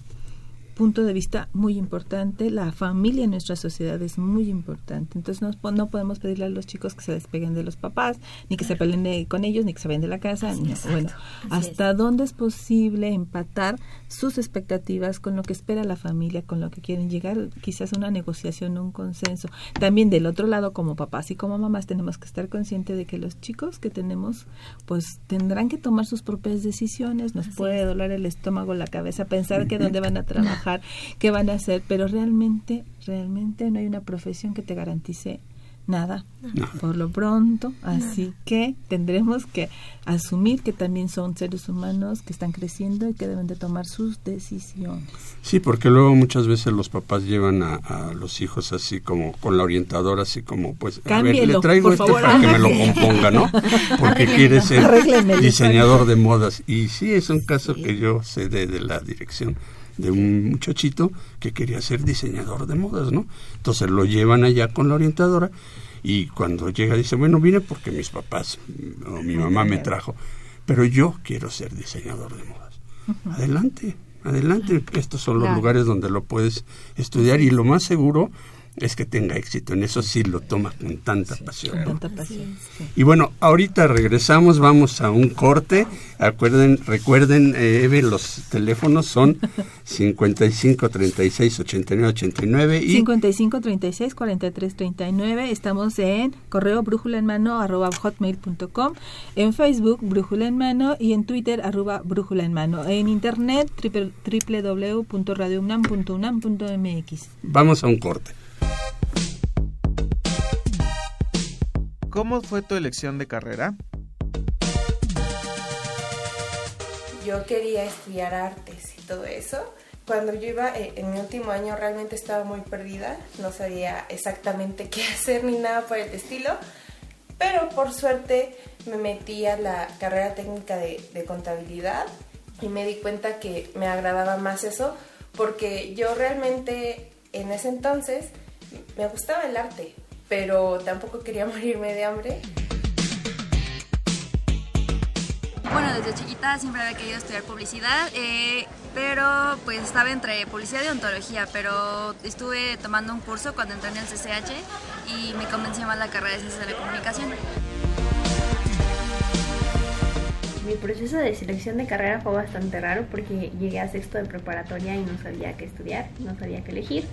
[SPEAKER 3] punto de vista muy importante. La familia en nuestra sociedad es muy importante. Entonces no, no podemos pedirle a los chicos que se despeguen de los papás, ni que se peleen con ellos, ni que se vayan de la casa. Ni, bueno, hasta dónde es posible empatar sus expectativas con lo que espera la familia, con lo que quieren llegar, quizás una negociación, un consenso. También del otro lado, como papás y como mamás, tenemos que estar conscientes de que los chicos que tenemos, pues tendrán que tomar sus propias decisiones. Nos puede doler el estómago, la cabeza, pensar que dónde van a trabajar qué van a hacer, pero realmente, realmente no hay una profesión que te garantice nada por lo pronto. Así que tendremos que asumir que también son seres humanos que están creciendo y que deben de tomar sus decisiones.
[SPEAKER 2] Sí porque luego muchas veces los papás llevan a, los hijos así como con la orientadora así como pues a ver, le traigo esto para que me lo componga no porque quiere ser diseñador de modas. Y sí es un caso que yo sé de, de la dirección de un muchachito que quería ser diseñador de modas, ¿no? Entonces lo llevan allá con la orientadora y cuando llega dice, bueno, vine porque mis papás o mi mamá me trajo, pero yo quiero ser diseñador de modas. Adelante, adelante, estos son los lugares donde lo puedes estudiar y lo más seguro es que tenga éxito. En eso sí lo toma con tanta pasión. Y bueno, ahorita regresamos, vamos a un corte. Acuerden, recuerden, eh, Eve, los teléfonos son 55 36 89 89 y
[SPEAKER 3] 55 36 43 39. Estamos en correo brújula en mano arroba hotmail.com, en Facebook brújula en mano y en Twitter arroba brújula en mano. En internet www.radiounam.unam.mx.
[SPEAKER 2] Vamos a un corte.
[SPEAKER 5] ¿Cómo fue tu elección de carrera?
[SPEAKER 12] Yo quería estudiar artes y todo eso. Cuando yo iba eh, en mi último año realmente estaba muy perdida, no sabía exactamente qué hacer ni nada por el estilo, pero por suerte me metí a la carrera técnica de, de contabilidad y me di cuenta que me agradaba más eso porque yo realmente en ese entonces me gustaba el arte, pero tampoco quería morirme de hambre.
[SPEAKER 13] Bueno, desde chiquita siempre había querido estudiar publicidad, eh, pero pues estaba entre publicidad y ontología, pero estuve tomando un curso cuando entré en el CCH y me convenció más la carrera de Ciencias de la Comunicación.
[SPEAKER 14] Mi proceso de selección de carrera fue bastante raro porque llegué a sexto de preparatoria y no sabía qué estudiar, no sabía qué elegir.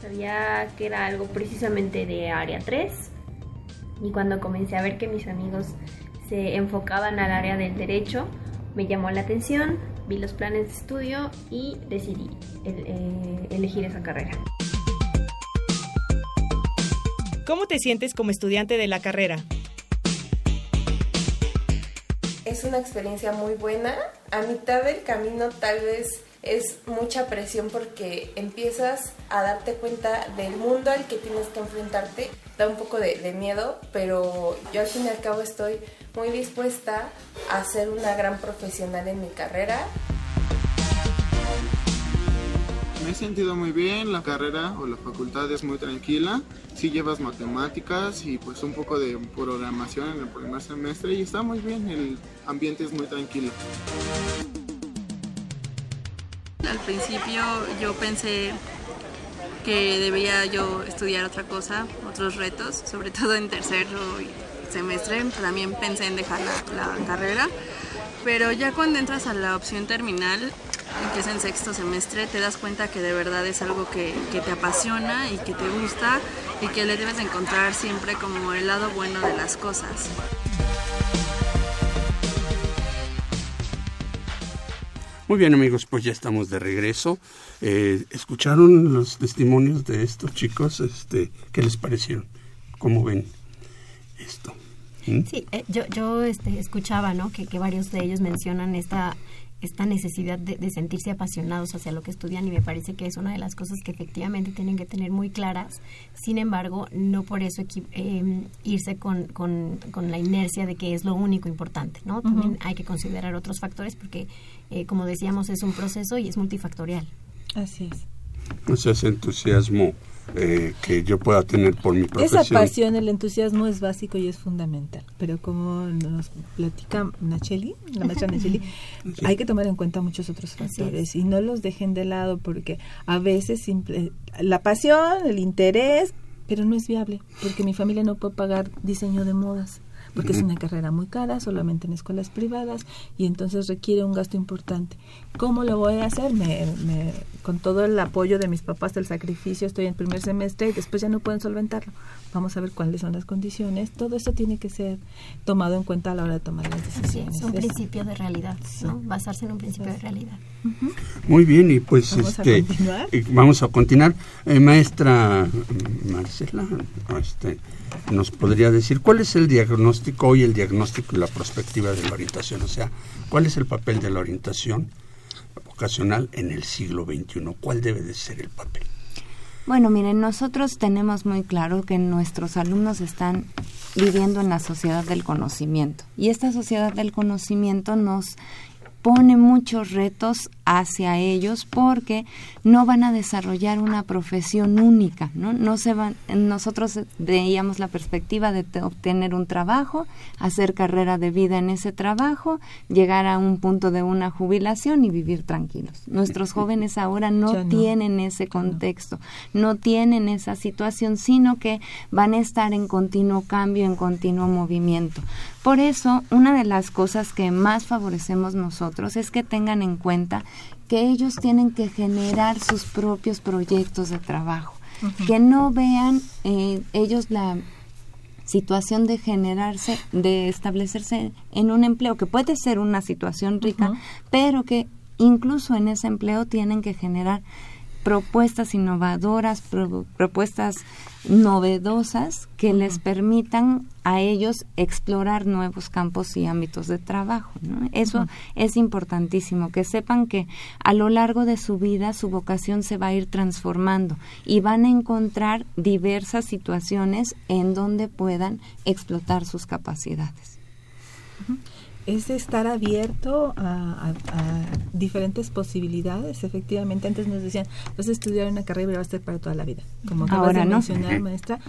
[SPEAKER 14] Sabía que era algo precisamente de área 3 y cuando comencé a ver que mis amigos se enfocaban al área del derecho, me llamó la atención, vi los planes de estudio y decidí eh, elegir esa carrera.
[SPEAKER 4] ¿Cómo te sientes como estudiante de la carrera?
[SPEAKER 12] Es una experiencia muy buena. A mitad del camino tal vez es mucha presión porque empiezas a darte cuenta del mundo al que tienes que enfrentarte. Da un poco de, miedo, pero yo al fin y al cabo estoy muy dispuesta a ser una gran profesional en mi carrera.
[SPEAKER 15] Me he sentido muy bien, la carrera o la facultad es muy tranquila. Sí llevas matemáticas y pues un poco de programación en el primer semestre y está muy bien, el ambiente es muy tranquilo.
[SPEAKER 16] Al principio yo pensé que debería yo estudiar otra cosa, otros retos, sobre todo en tercer semestre. También pensé en dejar la, carrera, pero ya cuando entras a la opción terminal, que es en sexto semestre, te das cuenta que de verdad es algo que, te apasiona y que te gusta y que le debes encontrar siempre como el lado bueno de las cosas.
[SPEAKER 2] Muy bien amigos, pues ya estamos de regreso. Eh, ¿Escucharon los testimonios de estos chicos? Este, ¿Qué les parecieron? ¿Cómo ven esto? ¿Mm?
[SPEAKER 9] Sí, eh, yo, yo este, escuchaba ¿no? que, que varios de ellos mencionan esta esta necesidad de, de, sentirse apasionados hacia lo que estudian y me parece que es una de las cosas que efectivamente tienen que tener muy claras. Sin embargo, no por eso eh, irse con, con, con, la inercia de que es lo único importante, ¿no? También uh -huh. hay que considerar otros factores porque, eh, como decíamos, es un proceso y es multifactorial.
[SPEAKER 3] Así es.
[SPEAKER 2] O sea, ese entusiasmo eh, que yo pueda tener por mi profesión.
[SPEAKER 3] Esa pasión, el entusiasmo es básico y es fundamental. Pero como nos platica Nacheli, la maestra Nacheli, sí. hay que tomar en cuenta muchos otros factores y no los dejen de lado porque a veces simple, la pasión, el interés, pero no es viable porque mi familia no puede pagar diseño de modas porque uh -huh. es una carrera muy cara, solamente en escuelas privadas y entonces requiere un gasto importante. ¿Cómo lo voy a hacer? Me, me, con todo el apoyo de mis papás, el sacrificio, estoy en primer semestre y después ya no pueden solventarlo. Vamos a ver cuáles son las condiciones. Todo esto tiene que ser tomado en cuenta a la hora de tomar las decisiones.
[SPEAKER 9] Sí, es un principio de realidad, ¿no? basarse en un principio de realidad.
[SPEAKER 2] Uh -huh. Muy bien, y pues
[SPEAKER 3] ¿Vamos
[SPEAKER 2] este,
[SPEAKER 3] a continuar?
[SPEAKER 2] vamos a continuar. Eh, maestra Marcela, este, nos podría decir cuál es el diagnóstico hoy, el diagnóstico y la perspectiva de la orientación, o sea, cuál es el papel de la orientación vocacional en el siglo XXI, cuál debe de ser el papel.
[SPEAKER 11] Bueno, miren, nosotros tenemos muy claro que nuestros alumnos están viviendo en la sociedad del conocimiento. Y esta sociedad del conocimiento nos pone muchos retos hacia ellos porque no van a desarrollar una profesión única, ¿no? No se van nosotros veíamos la perspectiva de obtener un trabajo, hacer carrera de vida en ese trabajo, llegar a un punto de una jubilación y vivir tranquilos. Nuestros jóvenes ahora no, no. tienen ese contexto, no. no tienen esa situación, sino que van a estar en continuo cambio, en continuo movimiento. Por eso, una de las cosas que más favorecemos nosotros es que tengan en cuenta que ellos tienen que generar sus propios proyectos de trabajo, uh -huh. que no vean eh, ellos la situación de generarse, de establecerse en un empleo, que puede ser una situación rica, uh -huh. pero que incluso en ese empleo tienen que generar propuestas innovadoras, pro, propuestas novedosas que uh -huh. les permitan a ellos explorar nuevos campos y ámbitos de trabajo. ¿no? Eso uh -huh. es importantísimo, que sepan que a lo largo de su vida su vocación se va a ir transformando y van a encontrar diversas situaciones en donde puedan explotar sus capacidades.
[SPEAKER 3] Uh -huh es estar abierto a, a, a, diferentes posibilidades. Efectivamente, antes nos decían, vas a estudiar una carrera y va a ser para toda la vida. Como acabas
[SPEAKER 11] Ahora
[SPEAKER 3] de
[SPEAKER 11] no.
[SPEAKER 3] mencionar, maestra,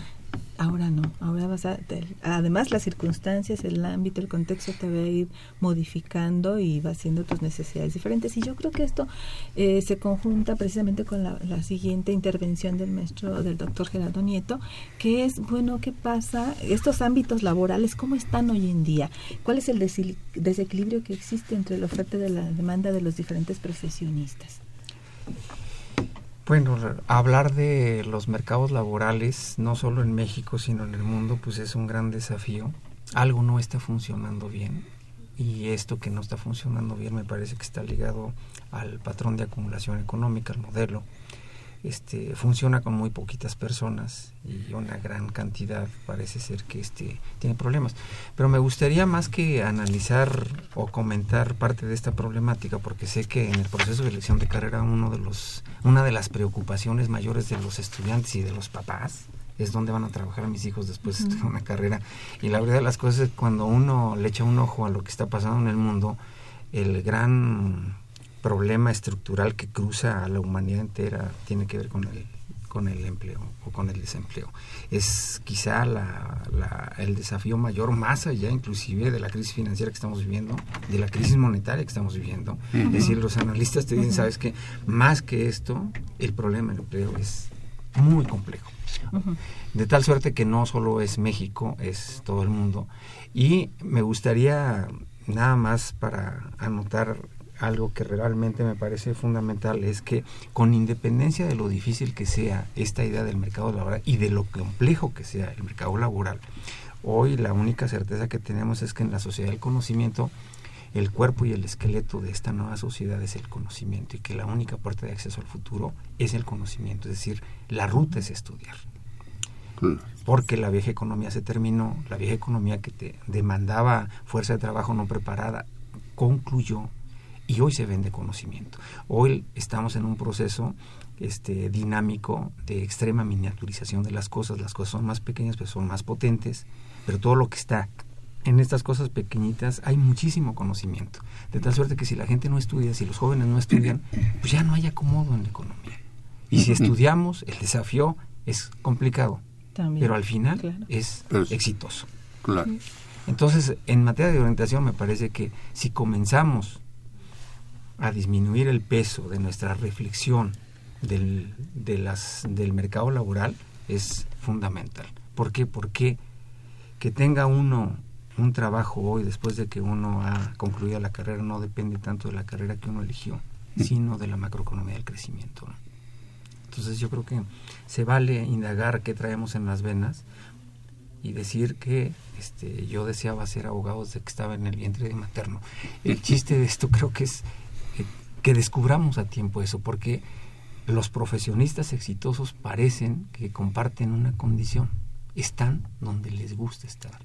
[SPEAKER 3] Ahora no, ahora vas a, además las circunstancias, el ámbito, el contexto te va a ir modificando y va haciendo tus necesidades diferentes. Y yo creo que esto eh, se conjunta precisamente con la, siguiente intervención del maestro, del doctor Gerardo Nieto, que es, bueno, ¿qué pasa? Estos ámbitos laborales, ¿cómo están hoy en día? ¿Cuál es el desequilibrio que existe entre la oferta y la demanda de los diferentes profesionistas?
[SPEAKER 10] Bueno, hablar de los mercados laborales, no solo en México, sino en el mundo, pues es un gran desafío. Algo no está funcionando bien y esto que no está funcionando bien me parece que está ligado al patrón de acumulación económica, al modelo. Este, funciona con muy poquitas personas y una gran cantidad parece ser que este, tiene problemas. Pero me gustaría más que analizar o comentar parte de esta problemática, porque sé que en el proceso de elección de carrera uno de los, una de las preocupaciones mayores de los estudiantes y de los papás es dónde van a trabajar a mis hijos después de estudiar una carrera. Y la verdad de las cosas es que cuando uno le echa un ojo a lo que está pasando en el mundo, el gran problema estructural que cruza a la humanidad entera tiene que ver con el con el empleo o con el desempleo. Es quizá la, la, el desafío mayor, más allá inclusive de la crisis financiera que estamos viviendo, de la crisis monetaria que estamos viviendo. Uh -huh. Es decir, los analistas te dicen, sabes que más que esto, el problema del empleo es muy complejo. Uh -huh. De tal suerte que no solo es México, es todo el mundo. Y me gustaría nada más para anotar algo que realmente me parece fundamental es que con independencia de lo difícil que sea esta idea del mercado laboral y de lo complejo que sea el mercado laboral, hoy la única certeza que tenemos es que en la sociedad del conocimiento el cuerpo y el esqueleto de esta nueva sociedad es el conocimiento y que la única puerta de acceso al futuro es el conocimiento, es decir, la ruta es estudiar. Porque la vieja economía se terminó, la vieja economía que te demandaba fuerza de trabajo no preparada concluyó y hoy se vende conocimiento. Hoy estamos en un proceso este, dinámico de extrema miniaturización de las cosas. Las cosas son más pequeñas, pero son más potentes. Pero todo lo que está en estas cosas pequeñitas hay muchísimo conocimiento. De tal suerte que si la gente no estudia, si los jóvenes no estudian, pues ya no hay acomodo en la economía. Y si estudiamos, el desafío es complicado, pero al final es exitoso.
[SPEAKER 2] Claro.
[SPEAKER 10] Entonces, en materia de orientación, me parece que si comenzamos a disminuir el peso de nuestra reflexión del, de las, del mercado laboral, es fundamental. ¿Por qué? Porque que tenga uno un trabajo hoy después de que uno ha concluido la carrera no depende tanto de la carrera que uno eligió, sino de la macroeconomía del crecimiento. Entonces yo creo que se vale indagar qué traemos en las venas y decir que este, yo deseaba ser abogado desde que estaba en el vientre de materno. El chiste de esto creo que es que descubramos a tiempo eso, porque los profesionistas exitosos parecen que comparten una condición, están donde les gusta estar.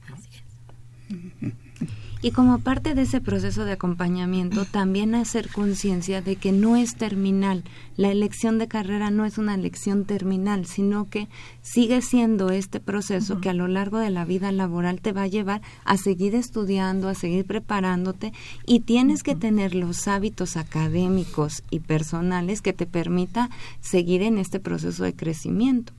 [SPEAKER 11] Y como parte de ese proceso de acompañamiento, también hacer conciencia de que no es terminal. La elección de carrera no es una elección terminal, sino que sigue siendo este proceso que a lo largo de la vida laboral te va a llevar a seguir estudiando, a seguir preparándote y tienes que tener los hábitos académicos y personales que te permita seguir en este proceso de crecimiento.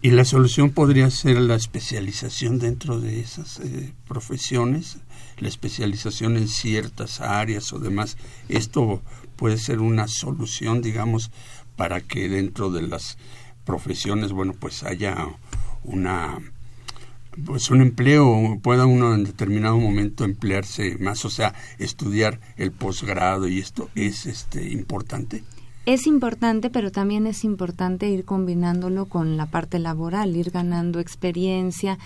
[SPEAKER 2] Y la solución podría ser la especialización dentro de esas eh, profesiones, la especialización en ciertas áreas o demás. Esto puede ser una solución, digamos, para que dentro de las profesiones, bueno, pues haya una pues un empleo, pueda uno en determinado momento emplearse más, o sea, estudiar el posgrado y esto es este importante
[SPEAKER 11] es importante, pero también es importante ir combinándolo con la parte laboral, ir ganando experiencia.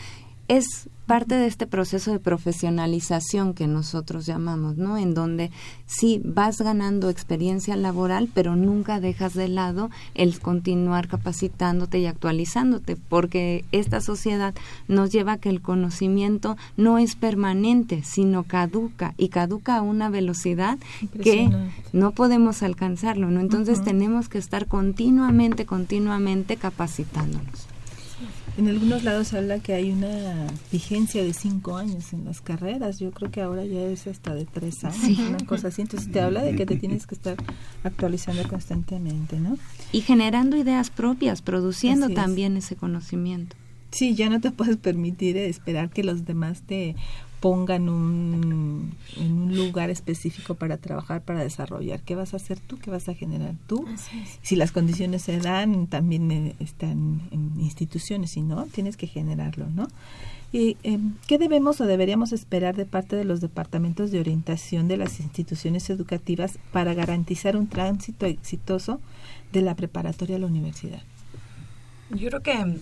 [SPEAKER 11] Es parte de este proceso de profesionalización que nosotros llamamos, ¿no? En donde sí vas ganando experiencia laboral, pero nunca dejas de lado el continuar capacitándote y actualizándote, porque esta sociedad nos lleva a que el conocimiento no es permanente, sino caduca y caduca a una velocidad que no podemos alcanzarlo, ¿no? Entonces tenemos que estar continuamente, continuamente capacitándonos.
[SPEAKER 3] En algunos lados habla que hay una vigencia de cinco años en las carreras. Yo creo que ahora ya es hasta de tres años, una cosa así. Entonces te habla de que te tienes que estar actualizando constantemente, ¿no?
[SPEAKER 11] Y generando ideas propias, produciendo también ese conocimiento.
[SPEAKER 3] Sí, ya no te puedes permitir esperar que los demás te pongan un, en un lugar específico para trabajar, para desarrollar. ¿Qué vas a hacer tú? ¿Qué vas a generar tú? Si las condiciones se dan, también eh, están en instituciones, si no, tienes que generarlo, ¿no? ¿Y em, qué debemos o deberíamos esperar de parte de los departamentos de orientación de las instituciones educativas para garantizar un tránsito exitoso de la preparatoria a la universidad?
[SPEAKER 8] Yo creo que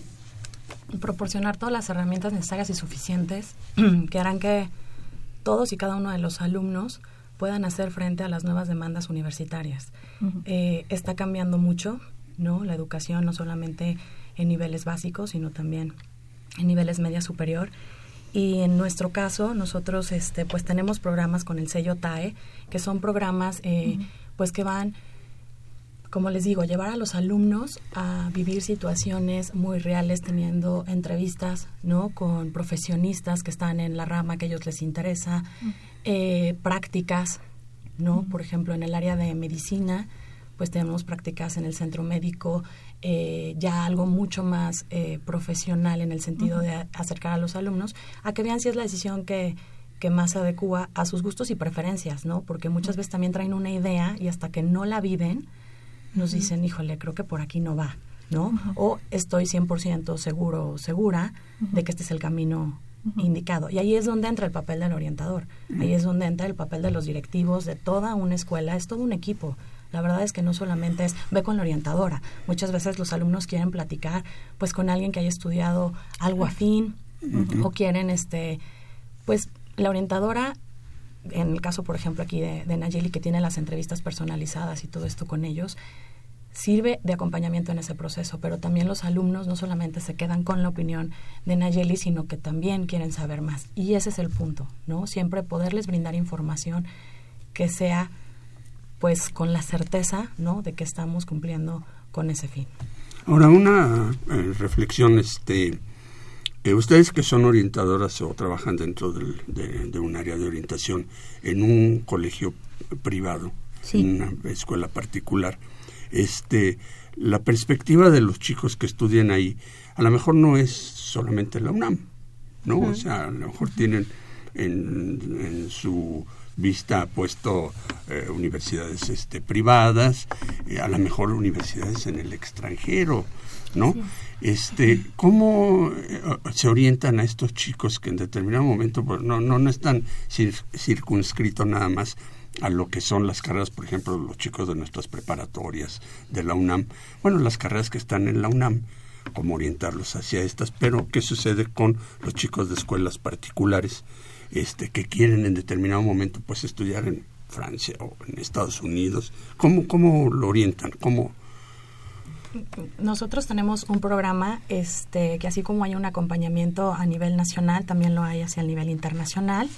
[SPEAKER 8] proporcionar todas las herramientas necesarias y suficientes que harán que todos y cada uno de los alumnos puedan hacer frente a las nuevas demandas universitarias. Eh, está cambiando mucho, ¿no? La educación no solamente en niveles básicos, sino también en niveles media superior. Y en nuestro caso, nosotros este, pues tenemos programas con el sello TAE, que son programas eh, pues que van como les digo, llevar a los alumnos a vivir situaciones muy reales, teniendo entrevistas, ¿no? Con profesionistas que están en la rama que a ellos les interesa, eh, prácticas, ¿no? Por ejemplo, en el área de medicina, pues tenemos prácticas en el centro médico, eh, ya algo mucho más eh, profesional en el sentido de acercar a los alumnos a que vean si es la decisión que, que más se adecua a sus gustos y preferencias, ¿no? Porque muchas veces también traen una idea y hasta que no la viven, nos dicen, híjole, creo que por aquí no va, ¿no? O estoy 100% seguro o segura de que este es el camino indicado. Y ahí es donde entra el papel del orientador, ahí es donde entra el papel de los directivos de toda una escuela, es todo un equipo. La verdad es que no solamente es ve con la orientadora. Muchas veces los alumnos quieren platicar pues con alguien que haya estudiado algo afín o quieren este pues la orientadora en el caso, por ejemplo, aquí de, Nayeli, que tiene las entrevistas personalizadas y todo esto con ellos, sirve de acompañamiento en ese proceso, pero también los alumnos no solamente se quedan con la opinión de Nayeli, sino que también quieren saber más. Y ese es el punto, ¿no? Siempre poderles brindar información que sea pues con la certeza, ¿no? de que estamos cumpliendo con ese fin.
[SPEAKER 2] Ahora una eh, reflexión este eh, ustedes que son orientadoras o trabajan dentro del- de, de un área de orientación en un colegio privado, en una escuela particular, este, la perspectiva de los chicos que estudian ahí, a lo mejor no es solamente la UNAM, ¿no? O sea, a lo mejor tienen en, en su vista puesto eh, universidades este, privadas, eh, a lo mejor universidades en el extranjero, ¿no? Este, ¿Cómo eh, se orientan a estos chicos que en determinado momento pues, no, no, no están cir- circunscritos nada más a lo que son las carreras, por ejemplo, los chicos de nuestras preparatorias de la UNAM, bueno, las carreras que están en la UNAM, cómo orientarlos hacia estas, pero ¿qué sucede con los chicos de escuelas particulares este, que quieren en determinado momento pues estudiar en Francia o en Estados Unidos? ¿Cómo, cómo lo orientan? ¿Cómo,
[SPEAKER 8] Nosotros tenemos un programa este, que así como hay un acompañamiento a nivel nacional, también lo hay hacia el nivel internacional.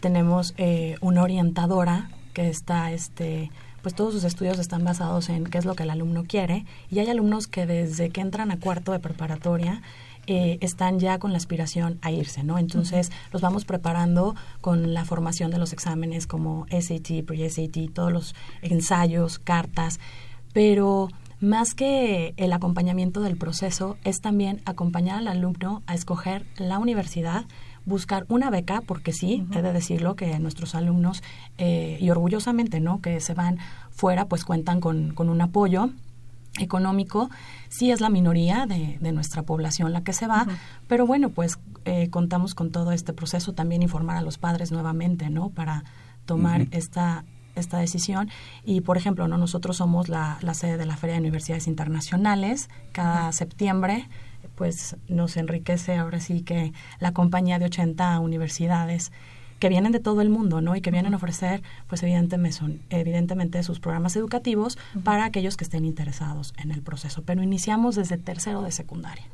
[SPEAKER 8] Tenemos eh, una orientadora que está, este, pues todos sus estudios están basados en qué es lo que el alumno quiere. Y hay alumnos que desde que entran a cuarto de preparatoria eh, están ya con la aspiración a irse, ¿no? Entonces los vamos preparando con la formación de los exámenes como SAT, pre-SAT, todos los ensayos, cartas, pero más que el acompañamiento del proceso es también acompañar al alumno a escoger la universidad, buscar una beca, porque sí, he de decirlo que nuestros alumnos, eh, y orgullosamente, ¿no? Que se van fuera, pues cuentan con, con un apoyo económico, sí es la minoría de, de nuestra población la que se va, pero bueno, pues eh, contamos con todo este proceso, también informar a los padres nuevamente, ¿no? Para tomar esta esta decisión y por ejemplo no nosotros somos la, la sede de la feria de universidades internacionales cada septiembre pues nos enriquece ahora sí que la compañía de 80 universidades que vienen de todo el mundo, ¿no? Y que vienen a ofrecer, pues evidentemente, son, evidentemente sus programas educativos para aquellos que estén interesados en el proceso. Pero iniciamos desde tercero de secundaria.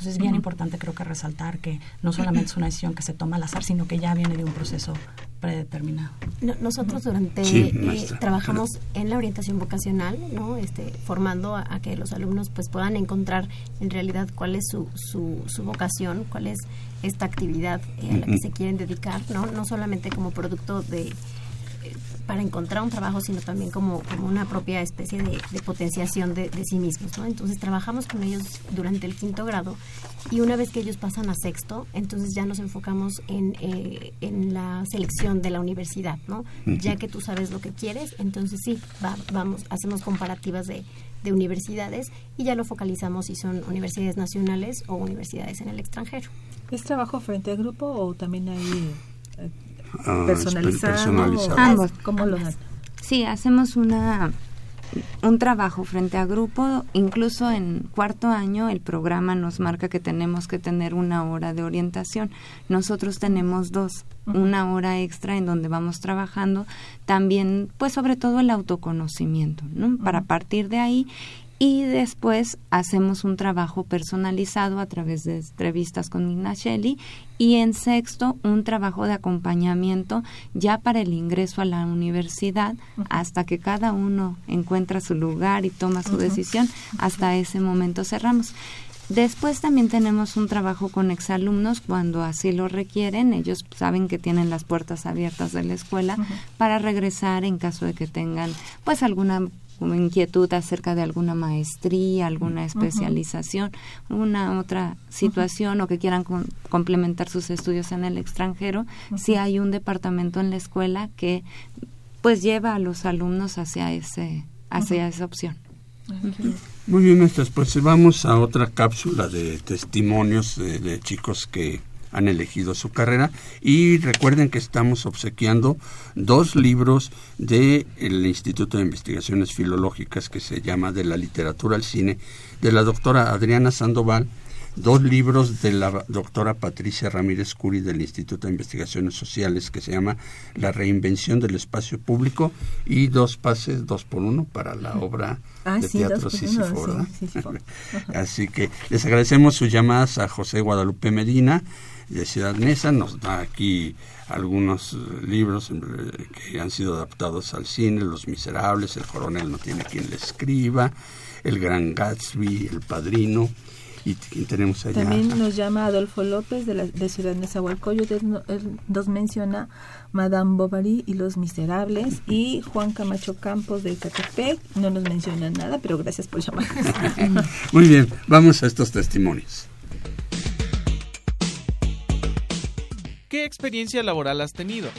[SPEAKER 8] Entonces es bien importante creo que resaltar que no solamente es una decisión que se toma al azar, sino que ya viene de un proceso predeterminado.
[SPEAKER 9] No- Nosotros durante
[SPEAKER 8] Sí,
[SPEAKER 9] eh, trabajamos en la orientación vocacional, ¿no? Este, formando a, a que los alumnos pues puedan encontrar en realidad cuál es su, su, su vocación, cuál es esta actividad eh, a la que se quieren dedicar, ¿no? No solamente como producto de para encontrar un trabajo, sino también como, como una propia especie de, de potenciación de, de sí mismos, ¿no? Entonces trabajamos con ellos durante el quinto grado y una vez que ellos pasan a sexto, entonces ya nos enfocamos en, eh, en la selección de la universidad, ¿no? Ya que tú sabes lo que quieres, entonces sí, va- vamos, hacemos comparativas de, de universidades y ya lo focalizamos si son universidades nacionales o universidades en el extranjero.
[SPEAKER 3] ¿Es trabajo frente a grupo o también hay personalizado?
[SPEAKER 2] personalizado.
[SPEAKER 3] o-
[SPEAKER 11] Ambos.
[SPEAKER 3] ¿Cómo lo dan?
[SPEAKER 11] Sí, hacemos una un trabajo frente a grupo, incluso en cuarto año el programa nos marca que tenemos que tener una hora de orientación. Nosotros tenemos dos, una hora extra en donde vamos trabajando también, pues sobre todo el autoconocimiento, ¿no? Para partir de ahí y después hacemos un trabajo personalizado a través de entrevistas con Igna Shelley y en sexto un trabajo de acompañamiento ya para el ingreso a la universidad hasta que cada uno encuentra su lugar y toma su decisión. Hasta ese momento cerramos. Después también tenemos un trabajo con exalumnos cuando así lo requieren. Ellos saben que tienen las puertas abiertas de la escuela para regresar en caso de que tengan pues alguna como inquietud acerca de alguna maestría, alguna especialización, una otra situación o que quieran con- complementar sus estudios en el extranjero, si hay un departamento en la escuela que pues lleva a los alumnos hacia ese hacia esa opción.
[SPEAKER 2] Muy bien, maestras, pues vamos a otra cápsula de testimonios de, de chicos que han elegido su carrera. Y recuerden que estamos obsequiando dos libros del Instituto de Investigaciones Filológicas que se llama De la literatura al cine de la doctora Adriana Sandoval dos libros de la doctora Patricia Ramírez Curi del Instituto de Investigaciones Sociales que se llama La reinvención del espacio público y dos pases, dos por uno, para la obra
[SPEAKER 3] Ah,
[SPEAKER 2] de
[SPEAKER 3] sí,
[SPEAKER 2] teatro Sísifo. Así que les agradecemos sus llamadas a José Guadalupe Medina de Ciudad Neza, nos da aquí algunos eh, libros eh, que han sido adaptados al cine, Los Miserables, El Coronel no tiene quien le escriba, El Gran Gatsby, El Padrino, y tenemos allá
[SPEAKER 3] También nos llama Adolfo López de, la, de Ciudad Nezahualcóyotl, él nos menciona Madame Bovary y Los Miserables y Juan Camacho Campos de Catepec, no nos menciona nada, pero gracias por llamar.
[SPEAKER 2] Muy bien, vamos a estos testimonios.
[SPEAKER 5] ¿Qué experiencia laboral has tenido?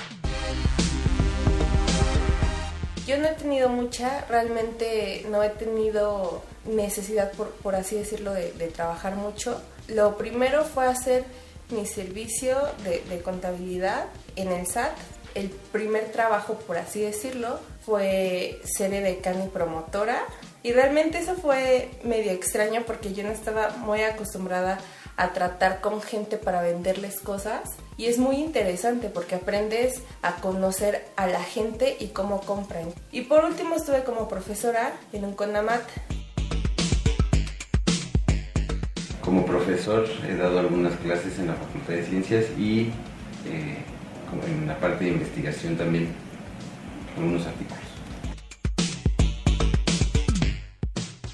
[SPEAKER 12] Yo no he tenido mucha, realmente no he tenido necesidad, por, así decirlo, de, trabajar mucho. Lo primero fue hacer mi servicio de, contabilidad en el SAT. El primer trabajo, por así decirlo, fue ser edecán y promotora. Y realmente eso fue medio extraño porque yo no estaba muy acostumbrada a tratar con gente para venderles cosas y es muy interesante porque aprendes a conocer a la gente y cómo compran. Y por último estuve como profesora en un CONAMAT.
[SPEAKER 17] Como profesor he dado algunas clases en la Facultad de Ciencias y eh, en la parte de investigación también algunos artículos.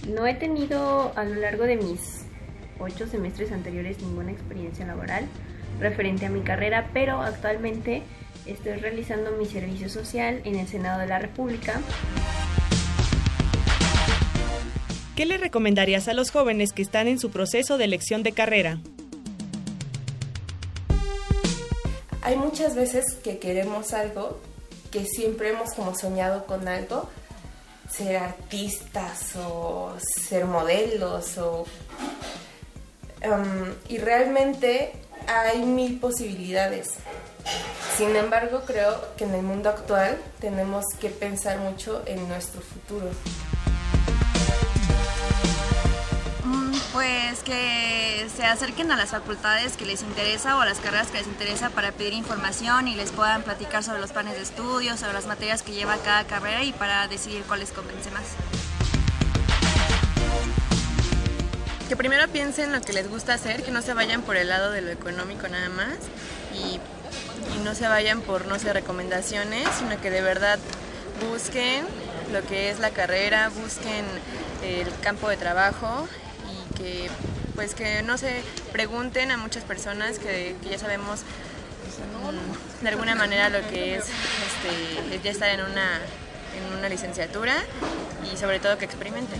[SPEAKER 14] No he tenido a lo largo de mis ocho semestres anteriores ninguna experiencia laboral referente a mi carrera, pero actualmente estoy realizando mi servicio social en el Senado de la República.
[SPEAKER 4] ¿Qué le recomendarías a los jóvenes que están en su proceso de elección de carrera?
[SPEAKER 12] Hay muchas veces que queremos algo, que siempre hemos como soñado con algo, ser artistas o ser modelos o um, y realmente hay mil posibilidades. Sin embargo, creo que en el mundo actual tenemos que pensar mucho en nuestro futuro.
[SPEAKER 13] Mm, Pues que se acerquen a las facultades que les interesa o a las carreras que les interesa para pedir información y les puedan platicar sobre los planes de estudio, sobre las materias que lleva cada carrera y para decidir cuál les convence más.
[SPEAKER 16] Que primero piensen lo que les gusta hacer, que no se vayan por el lado de lo económico nada más y, no se vayan por, no sé, recomendaciones, sino que de verdad busquen lo que es la carrera, busquen el campo de trabajo y que pues que no se pregunten a muchas personas que, que ya sabemos mm, de alguna manera lo que es este, ya estar en una, en una licenciatura y sobre todo que experimenten.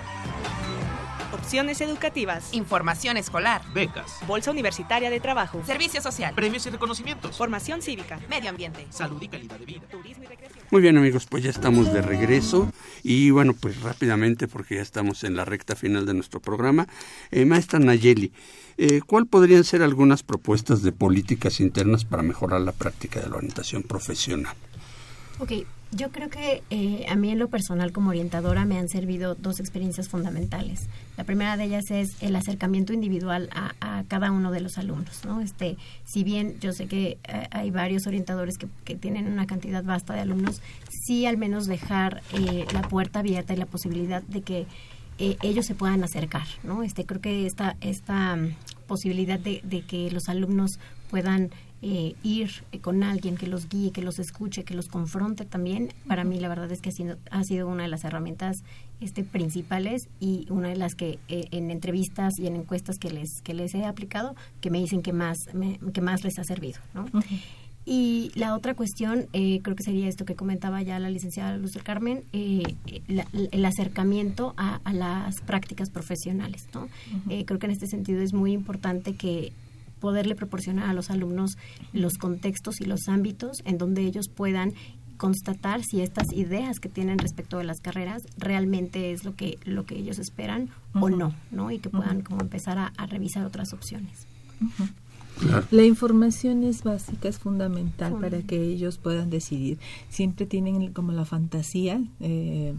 [SPEAKER 4] Opciones educativas.
[SPEAKER 18] Información escolar.
[SPEAKER 19] Becas,
[SPEAKER 4] Bolsa Universitaria de Trabajo.
[SPEAKER 18] Servicio social.
[SPEAKER 19] premios y reconocimientos.
[SPEAKER 4] Formación cívica.
[SPEAKER 18] Medio ambiente.
[SPEAKER 19] Salud y calidad de vida.
[SPEAKER 4] Turismo y recreación.
[SPEAKER 2] Muy bien amigos, pues ya estamos de regreso y bueno, pues rápidamente porque ya estamos en la recta final de nuestro programa. Eh, maestra Nayeli, eh, ¿cuál podrían ser algunas propuestas de políticas internas para mejorar la práctica de la orientación profesional?
[SPEAKER 9] Ok, yo creo que eh, a mí en lo personal como orientadora me han servido dos experiencias fundamentales. La primera de ellas es el acercamiento individual a, cada uno de los alumnos, ¿no? Este, si bien yo sé que eh, hay varios orientadores que, que tienen una cantidad vasta de alumnos, sí al menos dejar eh, la puerta abierta y la posibilidad de que eh, ellos se puedan acercar, ¿no? Este, creo que esta, esta mm, posibilidad de, de que los alumnos puedan eh, ir eh, con alguien que los guíe, que los escuche, que los confronte también, para mí la verdad es que ha sido, ha sido una de las herramientas este, principales y una de las que eh, en entrevistas y en encuestas que les, que les he aplicado, que me dicen que más, me- que más les ha servido. ¿no? Y la otra cuestión, eh, creo que sería esto que comentaba ya la licenciada Luz del Carmen, eh, la- el acercamiento a, a las prácticas profesionales. ¿no? Eh, creo que en este sentido es muy importante que poderle proporcionar a los alumnos los contextos y los ámbitos en donde ellos puedan constatar si estas ideas que tienen respecto de las carreras realmente es lo que lo que ellos esperan o no, ¿no? Y que puedan como empezar a, a revisar otras opciones.
[SPEAKER 3] La información es básica, es fundamental para que ellos puedan decidir. Siempre tienen como la fantasía eh,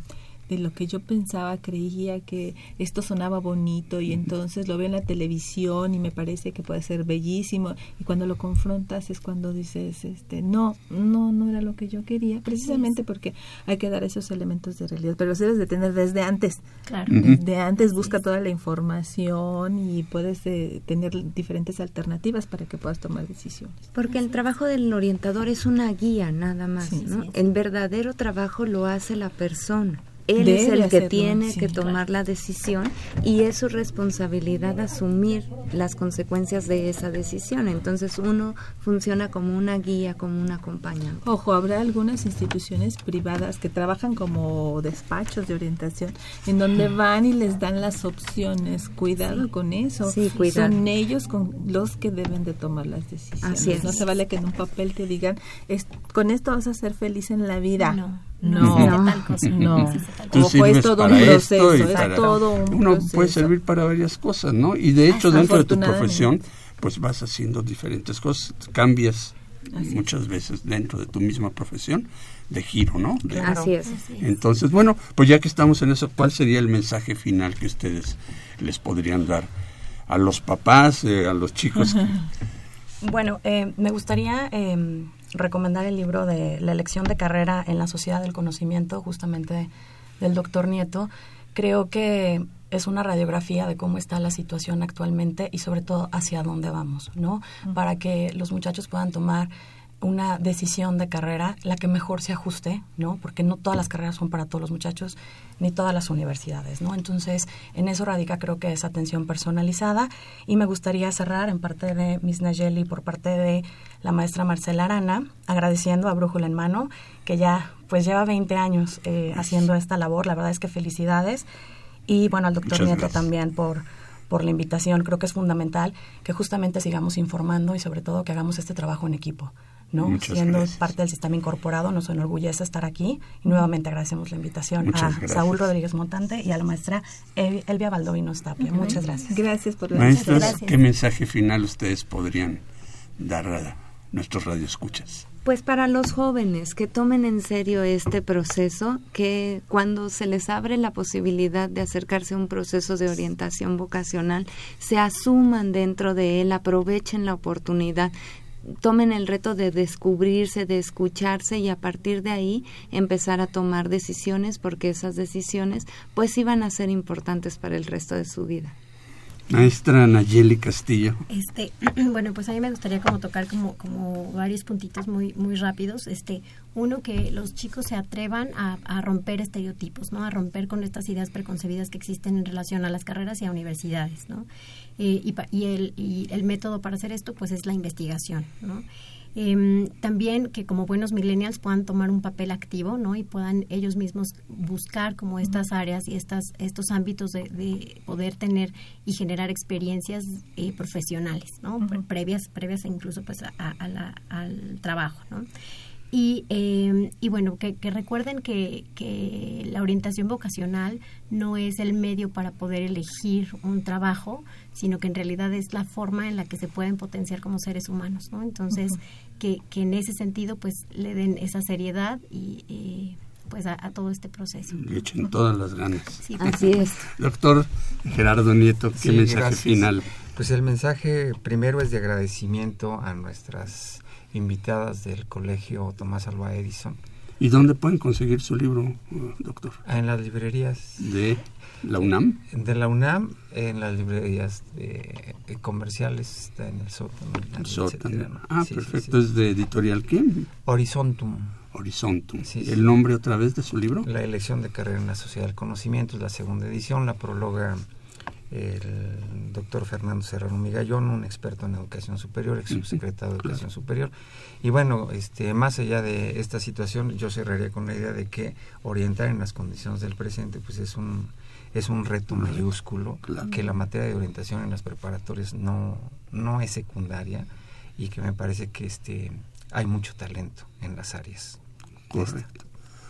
[SPEAKER 3] de lo que yo pensaba, creía que esto sonaba bonito y entonces lo veo en la televisión y me parece que puede ser bellísimo y cuando lo confrontas es cuando dices, este, no, no, no era lo que yo quería, precisamente porque hay que dar esos elementos de realidad, pero los debes de tener desde antes.
[SPEAKER 9] Claro.
[SPEAKER 3] Desde antes busca toda la información y puedes eh, tener diferentes alternativas para que puedas tomar decisiones.
[SPEAKER 11] Porque el trabajo del orientador es una guía nada más, ¿no? El verdadero trabajo lo hace la persona. Él es el que tiene
[SPEAKER 3] sí,
[SPEAKER 11] que
[SPEAKER 3] claro.
[SPEAKER 11] tomar la decisión y es su responsabilidad asumir las consecuencias de esa decisión. Entonces uno funciona como una guía, como un acompañante.
[SPEAKER 3] Ojo, habrá algunas instituciones privadas que trabajan como despachos de orientación, en donde van y les dan las opciones. Cuidado con eso.
[SPEAKER 11] Sí, cuidado.
[SPEAKER 3] Son ellos con los que deben de tomar las decisiones.
[SPEAKER 11] Así es.
[SPEAKER 3] No se vale que en un papel te digan, "Es- con esto vas a ser feliz en la vida.
[SPEAKER 9] No,
[SPEAKER 3] no,
[SPEAKER 9] no. Tal cosa, no.
[SPEAKER 3] Todo un
[SPEAKER 2] para
[SPEAKER 3] proceso,
[SPEAKER 2] esto y
[SPEAKER 3] es
[SPEAKER 2] para-
[SPEAKER 3] todo un
[SPEAKER 2] Uno
[SPEAKER 3] proceso.
[SPEAKER 2] puede servir para varias cosas, ¿no? Y de hecho, dentro de tu profesión, pues vas haciendo diferentes cosas, cambias muchas veces dentro de tu misma profesión de giro, ¿no? De-
[SPEAKER 11] Así es.
[SPEAKER 2] Entonces, bueno, pues ya que estamos en eso, ¿cuál sería el mensaje final que ustedes les podrían dar a los papás, eh, a los chicos?
[SPEAKER 8] Bueno, eh, me gustaría eh, recomendar el libro de La elección de carrera en la sociedad del conocimiento, justamente del doctor Nieto. Creo que es una radiografía de cómo está la situación actualmente y sobre todo hacia dónde vamos, ¿no? Para que los muchachos puedan tomar una decisión de carrera, la que mejor se ajuste, ¿no? Porque no todas las carreras son para todos los muchachos, ni todas las universidades, ¿no? Entonces, en eso radica creo que esa atención personalizada y me gustaría cerrar en parte de Miss Nayeli por parte de la maestra Marcela Arana, agradeciendo a Brújula en Mano, que ya pues lleva 20 años eh, haciendo esta labor, la verdad es que felicidades y bueno, al doctor
[SPEAKER 2] Muchas
[SPEAKER 8] Nieto
[SPEAKER 2] gracias.
[SPEAKER 8] también por por la invitación, creo que es fundamental que justamente sigamos informando y sobre todo que hagamos este trabajo en equipo. ¿No?
[SPEAKER 2] Muchas
[SPEAKER 8] Siendo
[SPEAKER 2] gracias.
[SPEAKER 8] parte del sistema incorporado, nos enorgullece estar aquí y nuevamente agradecemos la invitación
[SPEAKER 2] Muchas
[SPEAKER 8] a
[SPEAKER 2] gracias.
[SPEAKER 8] Saúl Rodríguez Montante y a la maestra El- Elvia Baldovinos Tapia. Muchas gracias.
[SPEAKER 3] Gracias por la
[SPEAKER 2] Maestras, ¿qué mensaje final ustedes podrían dar a nuestros radioescuchas?
[SPEAKER 11] Pues para los jóvenes que tomen en serio este proceso, que cuando se les abre la posibilidad de acercarse a un proceso de orientación vocacional, se asuman dentro de él, aprovechen la oportunidad, tomen el reto de descubrirse, de escucharse y a partir de ahí empezar a tomar decisiones porque esas decisiones pues van a ser importantes para el resto de su vida.
[SPEAKER 2] Maestra Nayeli Castillo.
[SPEAKER 9] Este, bueno, pues a mí me gustaría como tocar como, como varios puntitos muy, muy rápidos. Este, uno, que los chicos se atrevan a, romper estereotipos, ¿no? A romper con estas ideas preconcebidas que existen en relación a las carreras y a universidades, ¿no? Eh, y, y, el, y el método para hacer esto, pues, es la investigación, ¿no? Em, también que como buenos millennials puedan tomar un papel activo, ¿no? Y puedan ellos mismos buscar como estas áreas y estas estos ámbitos de, de poder tener y generar experiencias eh, profesionales, ¿no? Pre- Previas previas incluso pues a- a la- al trabajo, ¿no? Y, eh, y bueno, que, que recuerden que, que la orientación vocacional no es el medio para poder elegir un trabajo, sino que en realidad es la forma en la que se pueden potenciar como seres humanos, ¿no? Entonces, que, que en ese sentido, pues, le den esa seriedad y, eh, pues, a, a todo este proceso.
[SPEAKER 2] Le echen todas las ganas.
[SPEAKER 9] Sí, Así es.
[SPEAKER 2] Doctor Gerardo Nieto, ¿qué
[SPEAKER 10] Sí,
[SPEAKER 2] mensaje
[SPEAKER 10] gracias.
[SPEAKER 2] final?
[SPEAKER 10] Pues el mensaje primero es de agradecimiento a nuestras invitadas del Colegio Tomás Alva Edison.
[SPEAKER 2] ¿Y dónde pueden conseguir su libro, eh, doctor?
[SPEAKER 10] En las librerías
[SPEAKER 2] ¿De la UNAM?
[SPEAKER 10] de la UNAM, en las librerías de- eh, comerciales, está en el sótano.
[SPEAKER 2] El sótano.
[SPEAKER 10] etcétera.
[SPEAKER 2] Ah,
[SPEAKER 10] Sí, sí,
[SPEAKER 2] perfecto. ¿Es de editorial quién?
[SPEAKER 10] Horizontum.
[SPEAKER 2] Horizontum.
[SPEAKER 10] Sí, sí.
[SPEAKER 2] ¿El nombre otra vez de su libro?
[SPEAKER 10] La elección de carrera en la sociedad del conocimiento es la segunda edición, la prologa el doctor Fernando Serrano Migallón, un experto en educación superior, ex subsecretario de Educación Superior. Y bueno, este, más allá de esta situación, yo cerraría con la idea de que orientar en las condiciones del presente, pues es un es un reto mayúsculo, que la materia de orientación en las preparatorias no, no es secundaria y que me parece que este hay mucho talento en las áreas.
[SPEAKER 2] Correcto.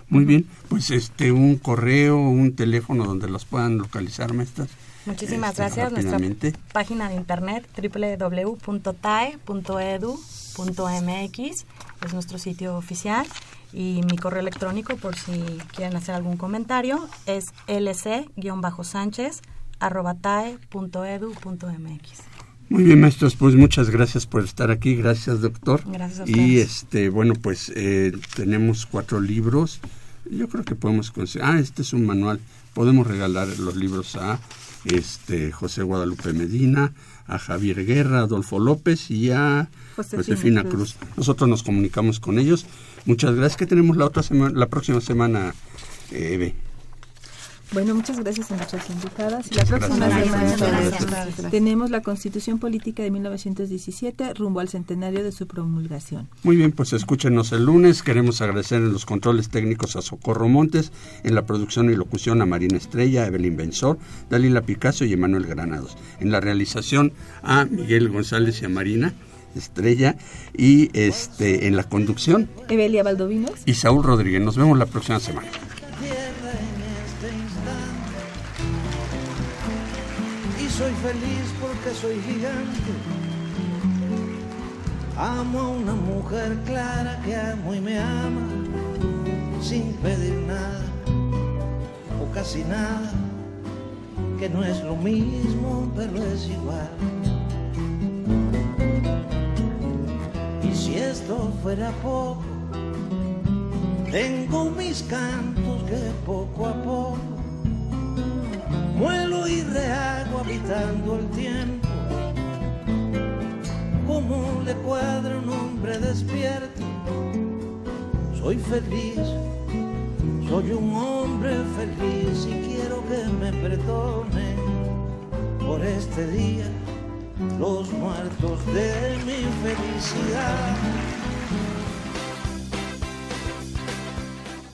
[SPEAKER 2] Muy bien, pues este un correo, un teléfono donde los puedan localizar, maestras.
[SPEAKER 8] Muchísimas
[SPEAKER 2] Este,
[SPEAKER 8] gracias. Nuestra página de internet www.tae.edu.mx es nuestro sitio oficial y mi correo electrónico por si quieren hacer algún comentario es lc-sánchez.
[SPEAKER 2] Muy bien, maestros, pues muchas gracias por estar aquí. Gracias, doctor.
[SPEAKER 8] Gracias a
[SPEAKER 2] Y este, bueno, pues eh, tenemos cuatro libros. Yo creo que podemos conseguir. Ah, este es un manual. Podemos regalar los libros a este José Guadalupe Medina, a Javier Guerra, Adolfo López y a
[SPEAKER 3] Josefina
[SPEAKER 2] Josefina
[SPEAKER 3] Cruz.
[SPEAKER 2] Cruz. Nosotros nos comunicamos con ellos. Muchas gracias. ¿Qué tenemos la otra semana, la próxima semana, eh, Eve?
[SPEAKER 3] Bueno, muchas gracias a nuestras invitadas. Y la próxima semana tenemos la Constitución Política de 1917 rumbo al centenario de su promulgación.
[SPEAKER 2] Muy bien, pues escúchenos el lunes. Queremos agradecer en los controles técnicos a Socorro Montes, en la producción y locución a Marina Estrella, a Evelyn Benzor, Dalila Picasso y Emanuel Granados. En la realización a Miguel González y a Marina Estrella y este en la conducción
[SPEAKER 3] Evelia Valdovinos.
[SPEAKER 2] y Saúl Rodríguez. Nos vemos la próxima semana.
[SPEAKER 1] Soy feliz porque soy gigante. Amo a una mujer clara que amo y me ama sin pedir nada o casi nada, que no es lo mismo pero es igual. Y si esto fuera poco, tengo mis cantos que poco a poco muelo y rehago habitando el tiempo. Como le cuadra un hombre despierto, soy feliz, soy un hombre feliz y quiero que me perdone por este día los muertos de mi felicidad.